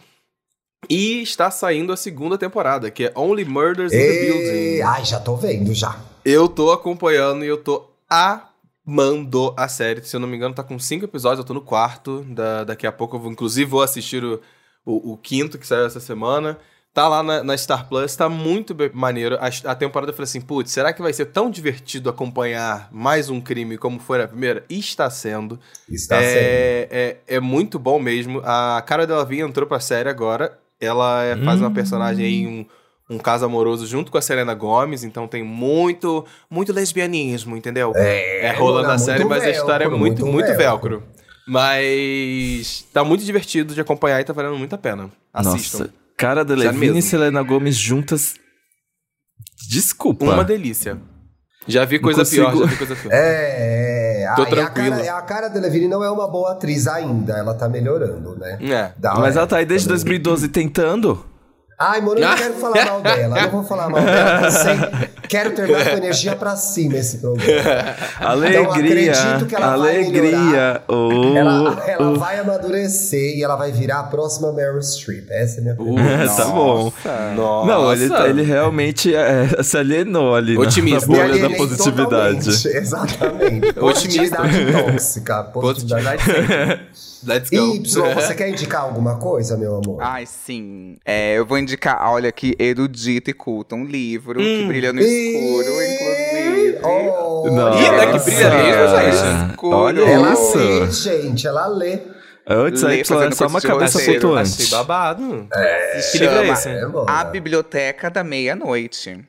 S2: E está saindo a segunda temporada, que é Only Murders in the. Building.
S1: Ai, já tô vendo, já.
S2: Eu tô acompanhando e eu tô amando a série. Se eu não me engano, tá com cinco episódios, eu tô no quarto. Da, daqui a pouco eu vou, inclusive, vou assistir o, o, o quinto que saiu essa semana. Tá lá na, na Star Plus, tá muito maneiro. A, a temporada eu falei assim, putz, será que vai ser tão divertido acompanhar mais um crime como foi na primeira? E está sendo.
S1: Está sendo.
S2: é, é, é muito bom mesmo. A Cara Delevingne entrou pra série agora. Ela é- faz uma personagem aí, um, um caso amoroso junto com a Selena Gomez, então tem muito, muito lesbianismo, entendeu? É, rolando
S1: Mona,
S2: a série, mas a história é
S1: velcro,
S2: muito,
S1: muito
S2: muito
S1: velcro.
S2: velcro. Mas tá muito divertido de acompanhar e tá valendo muito a pena. Assistam.
S3: Nossa, cara da Levine e. Selena Gomes juntas. Desculpa.
S2: Uma delícia. Já vi coisa
S3: consigo-
S2: pior, já vi coisa pior.
S1: É,
S2: Tô
S1: aí a
S2: tranquilo.
S1: cara, a cara Delevingne não é uma boa atriz ainda, ela tá melhorando, né?
S2: É.
S3: Mas ela tá aí desde 2012 tentando.
S1: Ai, mano, eu não quero falar mal *laughs* dela. Não vou falar mal dela. Eu sei, quero terminar com energia pra cima esse programa. *laughs*
S3: Alegria.
S1: Então, acredito que ela vai
S3: alegria.
S1: melhorar.
S3: Oh,
S1: Ela, ela
S3: oh.
S1: vai amadurecer e ela vai virar a próxima Meryl Streep. Essa é a minha
S2: Uh,
S1: previsão. *laughs*
S3: tá bom.
S2: Nossa.
S3: Não, ele, ele realmente é, se alienou ali na-
S2: Otimista.
S3: na bolha da positividade.
S1: totalmente. Exatamente.
S2: Otimista.
S1: Positividade tóxica. Positividade.
S2: Let's go.
S1: Y, *laughs* você quer indicar alguma coisa, meu amor?
S4: Ai, sim. É, eu vou indicar, olha aqui, erudito e culto, um livro que brilha no escuro, inclusive.
S1: Oh.
S2: Ih, né, que brilha mesmo,
S4: gente? Escuro.
S3: Olha
S1: Ela
S3: isso.
S1: lê, gente, ela lê.
S3: Antes aí é
S4: fazendo
S3: só uma cabeça
S4: roteiro,
S2: Achei
S3: flutuante.
S2: babado.
S4: Se
S2: Que livro é esse?
S1: É.
S4: A Biblioteca da Meia-Noite.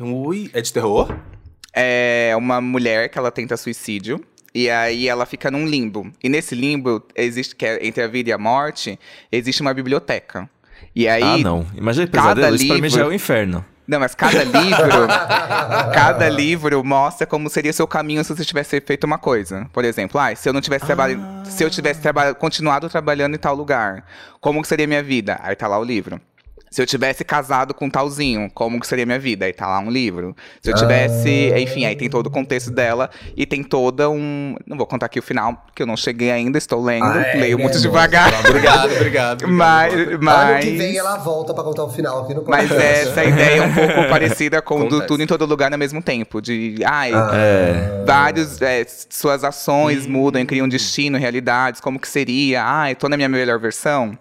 S2: Ui, é de terror?
S4: É uma mulher que ela tenta suicídio. E aí ela fica num limbo. E nesse limbo, existe, que é entre a vida e a morte, existe uma biblioteca. E aí.
S3: Ah, não. Imagina
S4: cada
S3: pesadelo, isso pra mim
S4: livro-
S3: já é o inferno.
S4: Não, mas cada livro, *laughs* cada livro mostra como seria seu caminho se você tivesse feito uma coisa. Por exemplo, ah, se eu não tivesse trabalhado, se eu tivesse traba continuado trabalhando em tal lugar, como que seria minha vida? Aí tá lá o livro. Se eu tivesse casado com talzinho, como que seria minha vida? Aí tá lá um livro. Se eu tivesse, enfim, aí tem todo o contexto dela e tem toda um, não vou contar aqui o final, porque eu não cheguei ainda, estou lendo,
S1: Ah, é,
S4: leio
S1: né,
S4: muito
S1: amor?
S4: devagar.
S1: De
S2: Obrigado,
S1: Deus.
S2: obrigado.
S4: Mas,
S1: Ano
S4: mas
S1: que vem ela volta pra contar o final aqui no
S4: mas
S1: podcast.
S4: essa ideia é um pouco *laughs* parecida com o do
S2: Acontece.
S4: tudo em todo lugar ao mesmo tempo. De, ai,
S3: É.
S4: vários, é, suas ações mudam, criam destino, realidades, como que seria? Ai, tô na minha melhor versão.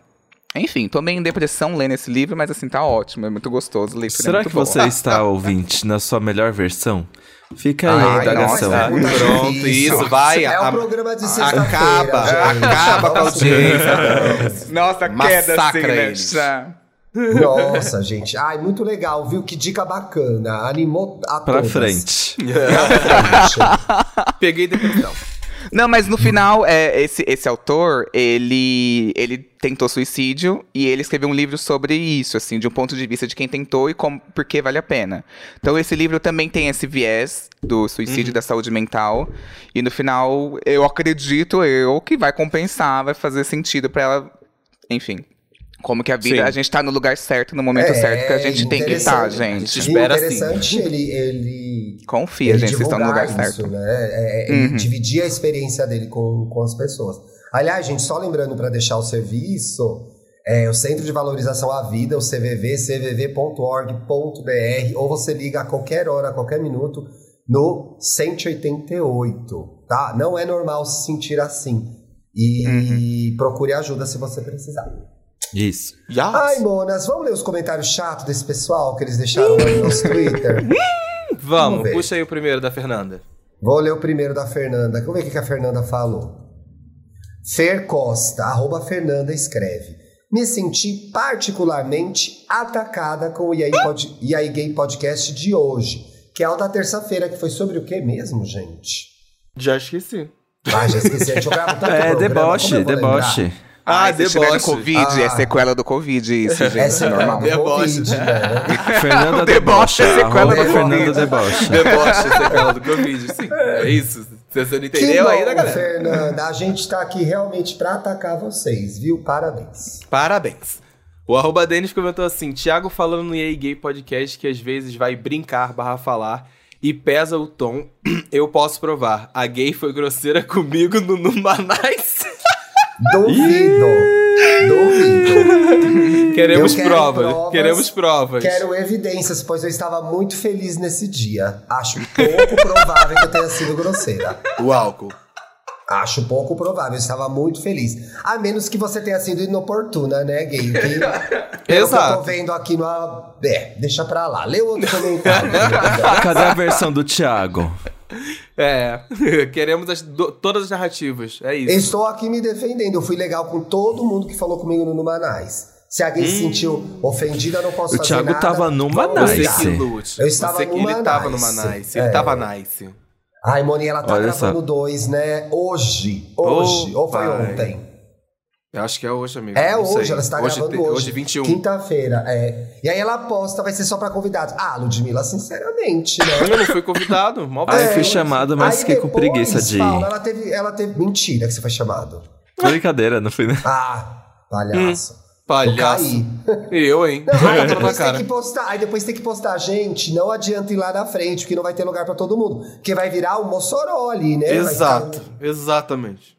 S4: Enfim, tô meio em depressão lendo esse livro, mas assim, tá ótimo, é muito gostoso. leitura é
S3: Será
S4: muito
S3: que
S4: boa.
S3: você está, ouvinte, na sua melhor versão? Fica aí
S1: Ai,
S3: a indagação.
S4: nossa.
S2: Pronto,
S1: difícil.
S2: isso, vai.
S1: É
S2: a-
S1: um programa de sexta-feira.
S2: Acaba, acaba com a
S1: Nossa,
S2: audiência.
S4: Nossa, queda
S2: Massacra
S4: assim, né?
S1: Nossa, gente. Ai, muito legal, viu? Que dica bacana. Animou a
S3: Pra
S1: todas.
S3: frente.
S1: Pra frente.
S2: Peguei depressão.
S4: Não, mas no final, é, esse, esse autor, ele, ele tentou suicídio e ele escreveu um livro sobre isso, assim, de um ponto de vista de quem tentou e como, por que vale a pena. Então esse livro também tem esse viés do suicídio da saúde mental. E no final, eu acredito eu que vai compensar, vai fazer sentido pra ela, enfim, Como que a vida,
S2: Sim.
S4: a gente tá no lugar certo, no momento
S1: É,
S4: certo que a gente tem que estar,
S1: interessante.
S4: gente.
S2: A gente espera
S1: e interessante ele, ele
S4: Confia,
S1: ele
S4: gente, vocês estão no lugar
S1: divulgar
S4: certo.
S1: isso, né? É, é, ele
S4: Uhum.
S1: dividir a experiência dele com, com as pessoas. Aliás, gente, só lembrando para deixar o serviço, é o Centro de Valorização à Vida, o CVV, cvv.org.br, ou você liga a qualquer hora, a qualquer minuto, no 188, tá? Não é normal se sentir assim. E
S4: Uhum.
S1: procure ajuda se você precisar.
S3: Isso.
S2: Já?
S1: Ai, monas, vamos ler os comentários chatos desse pessoal que eles deixaram no nosso Twitter? *laughs*
S2: Vamos,
S1: Vamos
S2: puxa aí o primeiro da Fernanda.
S1: Vou ler o primeiro da Fernanda. Vamos ver o que que a Fernanda falou. Fer Costa, arroba Fernanda, escreve. Me senti particularmente atacada com o E aí, Pod- E aí Gay Podcast de hoje, que é o da terça-feira, que foi sobre o que mesmo, gente?
S2: Já esqueci.
S1: Ah, já esqueci, a gente grava tanto *laughs*
S3: É,
S1: programa,
S3: deboche,
S1: eu vou lembrar?
S2: Ah,
S4: tiver no
S2: deboche.
S4: Covid, é
S1: Ah.
S4: sequela do Covid isso, *laughs* gente,
S1: Essa
S4: é
S1: é
S4: normal.
S2: Deboche.
S1: Covid, né? *laughs*
S3: Fernanda
S4: O deboche
S3: Deboche.
S4: é sequela
S1: do
S3: Fernanda
S1: Covid.
S3: Deboche.
S2: Deboche, sequela do Covid, sim. É isso. Se você não
S1: Que
S2: entendeu
S1: bom,
S2: ainda, galera.
S1: Fernanda. A gente tá aqui realmente pra atacar vocês, viu? Parabéns.
S2: Parabéns. O arroba Denis comentou assim: Thiago falando no EA Gay Podcast que às vezes vai brincar barra falar e pesa o tom. *clears throat* Eu posso provar. A gay foi grosseira comigo no Numanais. *laughs*
S1: Duvido. Duvido.
S2: Queremos provas. Queremos provas.
S1: Quero evidências, pois eu estava muito feliz nesse dia. Acho pouco provável que eu tenha sido grosseira.
S2: O álcool.
S1: Acho pouco provável, eu estava muito feliz. A menos que você tenha sido inoportuna, né, gay? Que, *laughs* que eu tô
S2: Exato.
S1: vendo aqui no. É, deixa pra lá. Lê outro comentário. *laughs*
S3: Cadê a versão do Thiago?
S2: É. *laughs* Queremos as- do- todas as narrativas. É isso.
S1: Estou aqui me defendendo. Eu fui legal com todo mundo que falou comigo no Numanais. Se alguém se sentiu ofendida, eu não posso
S3: O
S1: fazer
S3: Thiago
S1: nada.
S3: tava no Manais. Nice.
S1: Eu estava
S2: Você que
S1: numa
S2: ele tava numa nice. Ele
S1: É.
S2: tava nice.
S1: Ai, Moni, ela tá
S3: Olha
S1: gravando
S3: só.
S1: dois, né? Hoje. Hoje.
S2: Ô,
S1: ou foi
S2: pai.
S1: ontem?
S2: Eu acho que é hoje, amigo.
S1: É hoje,
S2: sei.
S1: ela está
S2: hoje,
S1: gravando hoje.
S2: Hoje, 21.
S1: Quinta-feira, é. E aí ela posta, vai ser só pra convidados. Ah, Ludmilla, sinceramente, né?
S2: Eu não fui convidado. Mal
S3: Ah, eu
S2: bem.
S3: fui chamado, mas
S1: Aí
S3: fiquei com
S1: depois,
S3: preguiça de ir.
S1: Paula, ela teve, ela teve. Mentira que você foi chamado.
S3: Brincadeira, não fui. né?
S1: Ah, palhaço.
S2: Palhaço. Eu, hein?
S1: Não, aí depois tem que postar, aí depois tem que postar, gente, não adianta ir lá na frente, porque não vai ter lugar pra todo mundo. Porque vai virar o Mossoró ali, né?
S2: Exato, exatamente.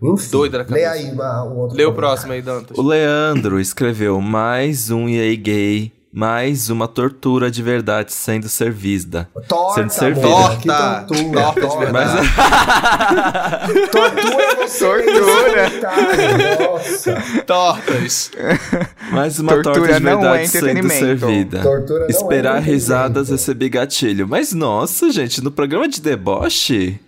S1: Um- Enfim,
S2: Doida
S1: Lê
S2: cabeça.
S1: aí uma- o outro
S2: Lê o próximo aí, Dantas.
S3: O Leandro escreveu mais um EA gay, mais uma tortura de verdade sendo servida.
S1: Torta,
S3: Sendo servida.
S1: amor, que
S2: Torta.
S1: tortura.
S2: Torta de
S1: torta.
S2: verdade.
S1: Tortura você
S4: Tortura.
S1: Nossa.
S2: Tortas.
S3: Mais uma
S4: Tortura
S3: torta de
S4: é
S3: verdade sendo
S4: entretenimento.
S3: servida.
S1: Tortura não é
S3: Esperar
S1: entretenimento.
S3: risadas, receber gatilho. Mas nossa, gente, no programa de deboche,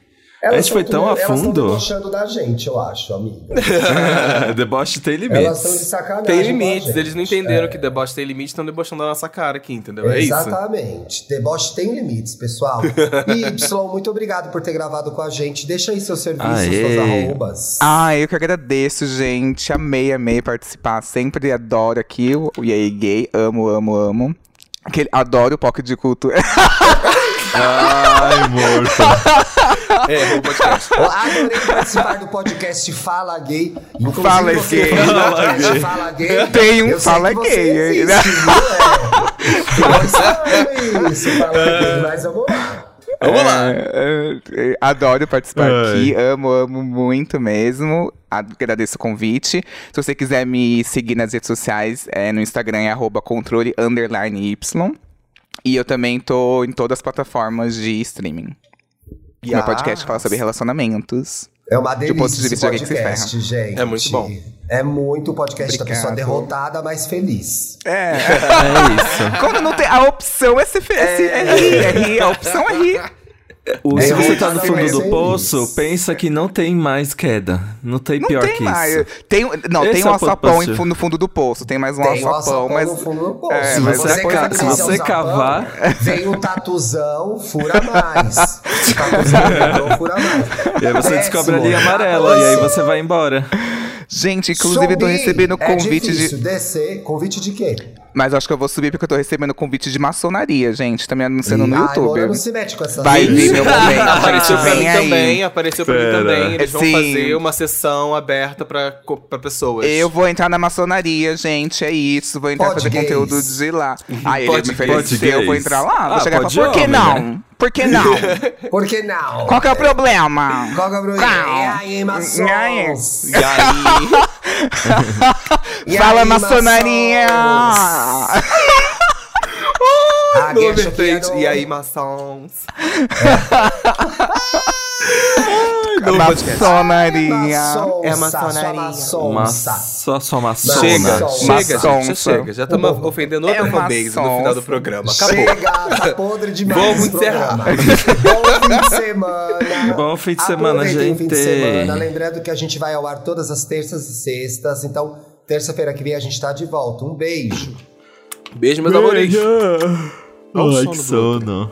S3: a
S1: Elas
S3: gente foi
S1: tão
S3: a
S1: Elas
S3: fundo.
S1: estão debochando da gente, eu acho, amiga. *laughs*
S3: deboche tem
S1: Elas estão de
S3: limites.
S1: sacanagem.
S2: Tem
S1: a
S2: limites. Eles não entenderam
S1: É.
S2: que deboche tem limite, estão debochando da nossa cara aqui, entendeu? É isso.
S1: Exatamente. Deboche tem limites, pessoal. E *laughs* Y, muito obrigado por ter gravado com a gente. Deixa aí seus serviços,
S3: Aê.
S1: suas arrobas.
S4: Ah, eu que agradeço, gente. Amei, amei participar. Sempre adoro aqui o EA Gay. Amo, amo, amo. Aquele, adoro o POC de cultura. *laughs*
S3: Ai, morto.
S2: É, o podcast.
S1: Eu adorei participar do podcast Fala Gay. Inclusive,
S4: Fala
S1: você
S4: Gay.
S3: Fala Gay.
S1: Fala Gay.
S4: Tem um
S1: Eu
S4: Fala
S1: que você
S4: Gay.
S1: existe, viu? É. *laughs* Isso, Fala Gay. Mas vamos lá.
S2: Vamos lá.
S4: É, é, adoro participar
S3: Ai.
S4: aqui, amo, amo muito mesmo. Agradeço o convite. Se você quiser me seguir nas redes sociais, é, no Instagram é arroba controle underline Y. E eu também tô em todas as plataformas de streaming. Meu podcast fala sobre relacionamentos.
S1: É uma delícia
S4: ponto de
S1: esse
S4: vista de alguém que se
S1: podcast, gente.
S2: É muito bom.
S1: É muito o podcast da
S4: Obrigado.
S1: pessoa derrotada, mas feliz.
S4: É.
S3: É isso. *laughs*
S4: Quando não tem. A opção é ser fe- é, é rir, é rir. A opção é rir.
S3: O-
S1: É,
S3: se você tá no fundo do poço, pensa que não tem mais queda. Não tem
S4: Não
S3: pior
S4: tem
S3: que
S4: mais.
S3: isso.
S4: Tem, não,
S3: Esse
S4: tem
S3: é
S4: um
S3: o ponto
S4: alçapão em no fundo do poço. Tem mais um
S1: Tem o
S4: alçapão,
S1: alçapão
S4: mas.
S1: no fundo do poço.
S4: É,
S1: se
S4: mas
S1: você,
S3: você ca- se você cavar-
S1: Vem o tatuzão, fura mais. *laughs* tatuzão, fura mais.
S3: E aí você
S1: Péssimo.
S3: descobre a linha amarela e aí você vai embora.
S4: Gente, inclusive, eu tô
S1: Subir
S4: recebendo
S1: é
S4: convite de.
S1: difícil. Descer, convite de quê?
S4: Mas acho que eu vou subir porque eu tô recebendo convite de maçonaria, gente. Tá me anunciando no YouTube.
S1: Não se mete com essas
S4: Vai vir meu momento. *laughs*
S2: Apareceu pra mim
S4: aí.
S2: também, apareceu pra mim também. Eles vão
S4: Sim.
S2: fazer uma sessão aberta pra, co- pra pessoas.
S4: Eu vou entrar na maçonaria, gente, é isso. Vou entrar
S1: Pode
S4: fazer
S1: gays.
S4: conteúdo de lá. Aí ele
S2: Pode
S4: me ofereceu, eu vou entrar lá. Vou
S3: Ah,
S4: chegar e
S3: pode
S4: por que
S3: homem,
S4: não?
S3: né?
S4: Por que não? *laughs*
S1: Por que não?
S4: Qual que é o problema?
S1: Qual que é o problema? E aí, maçons?
S4: E aí?
S2: E *laughs* aí, *laughs*
S4: Fala
S1: aí,
S4: maçonaria!
S1: era o-
S2: e aí, maçons. *laughs*
S4: Maçonaria.
S1: Maçonça,
S2: É maçonaria.
S1: maçonça.
S3: Massa, só maçona.
S2: Chega, chega, gente, já chega. Já estamos ofendendo outra
S4: É
S2: fanbase no final do programa. Acabou.
S1: Chega, *laughs* tá podre demais
S2: Vamos encerrar.
S1: Bom fim de semana. *laughs*
S3: Bom fim de semana,
S1: Aproveitem o fim de
S3: gente.
S1: semana. Lembrando que a gente vai ao ar todas as terças e sextas. Então, terça-feira que vem a gente tá de volta. Um beijo.
S2: Beijo, meus amores.
S3: Ai, que sono.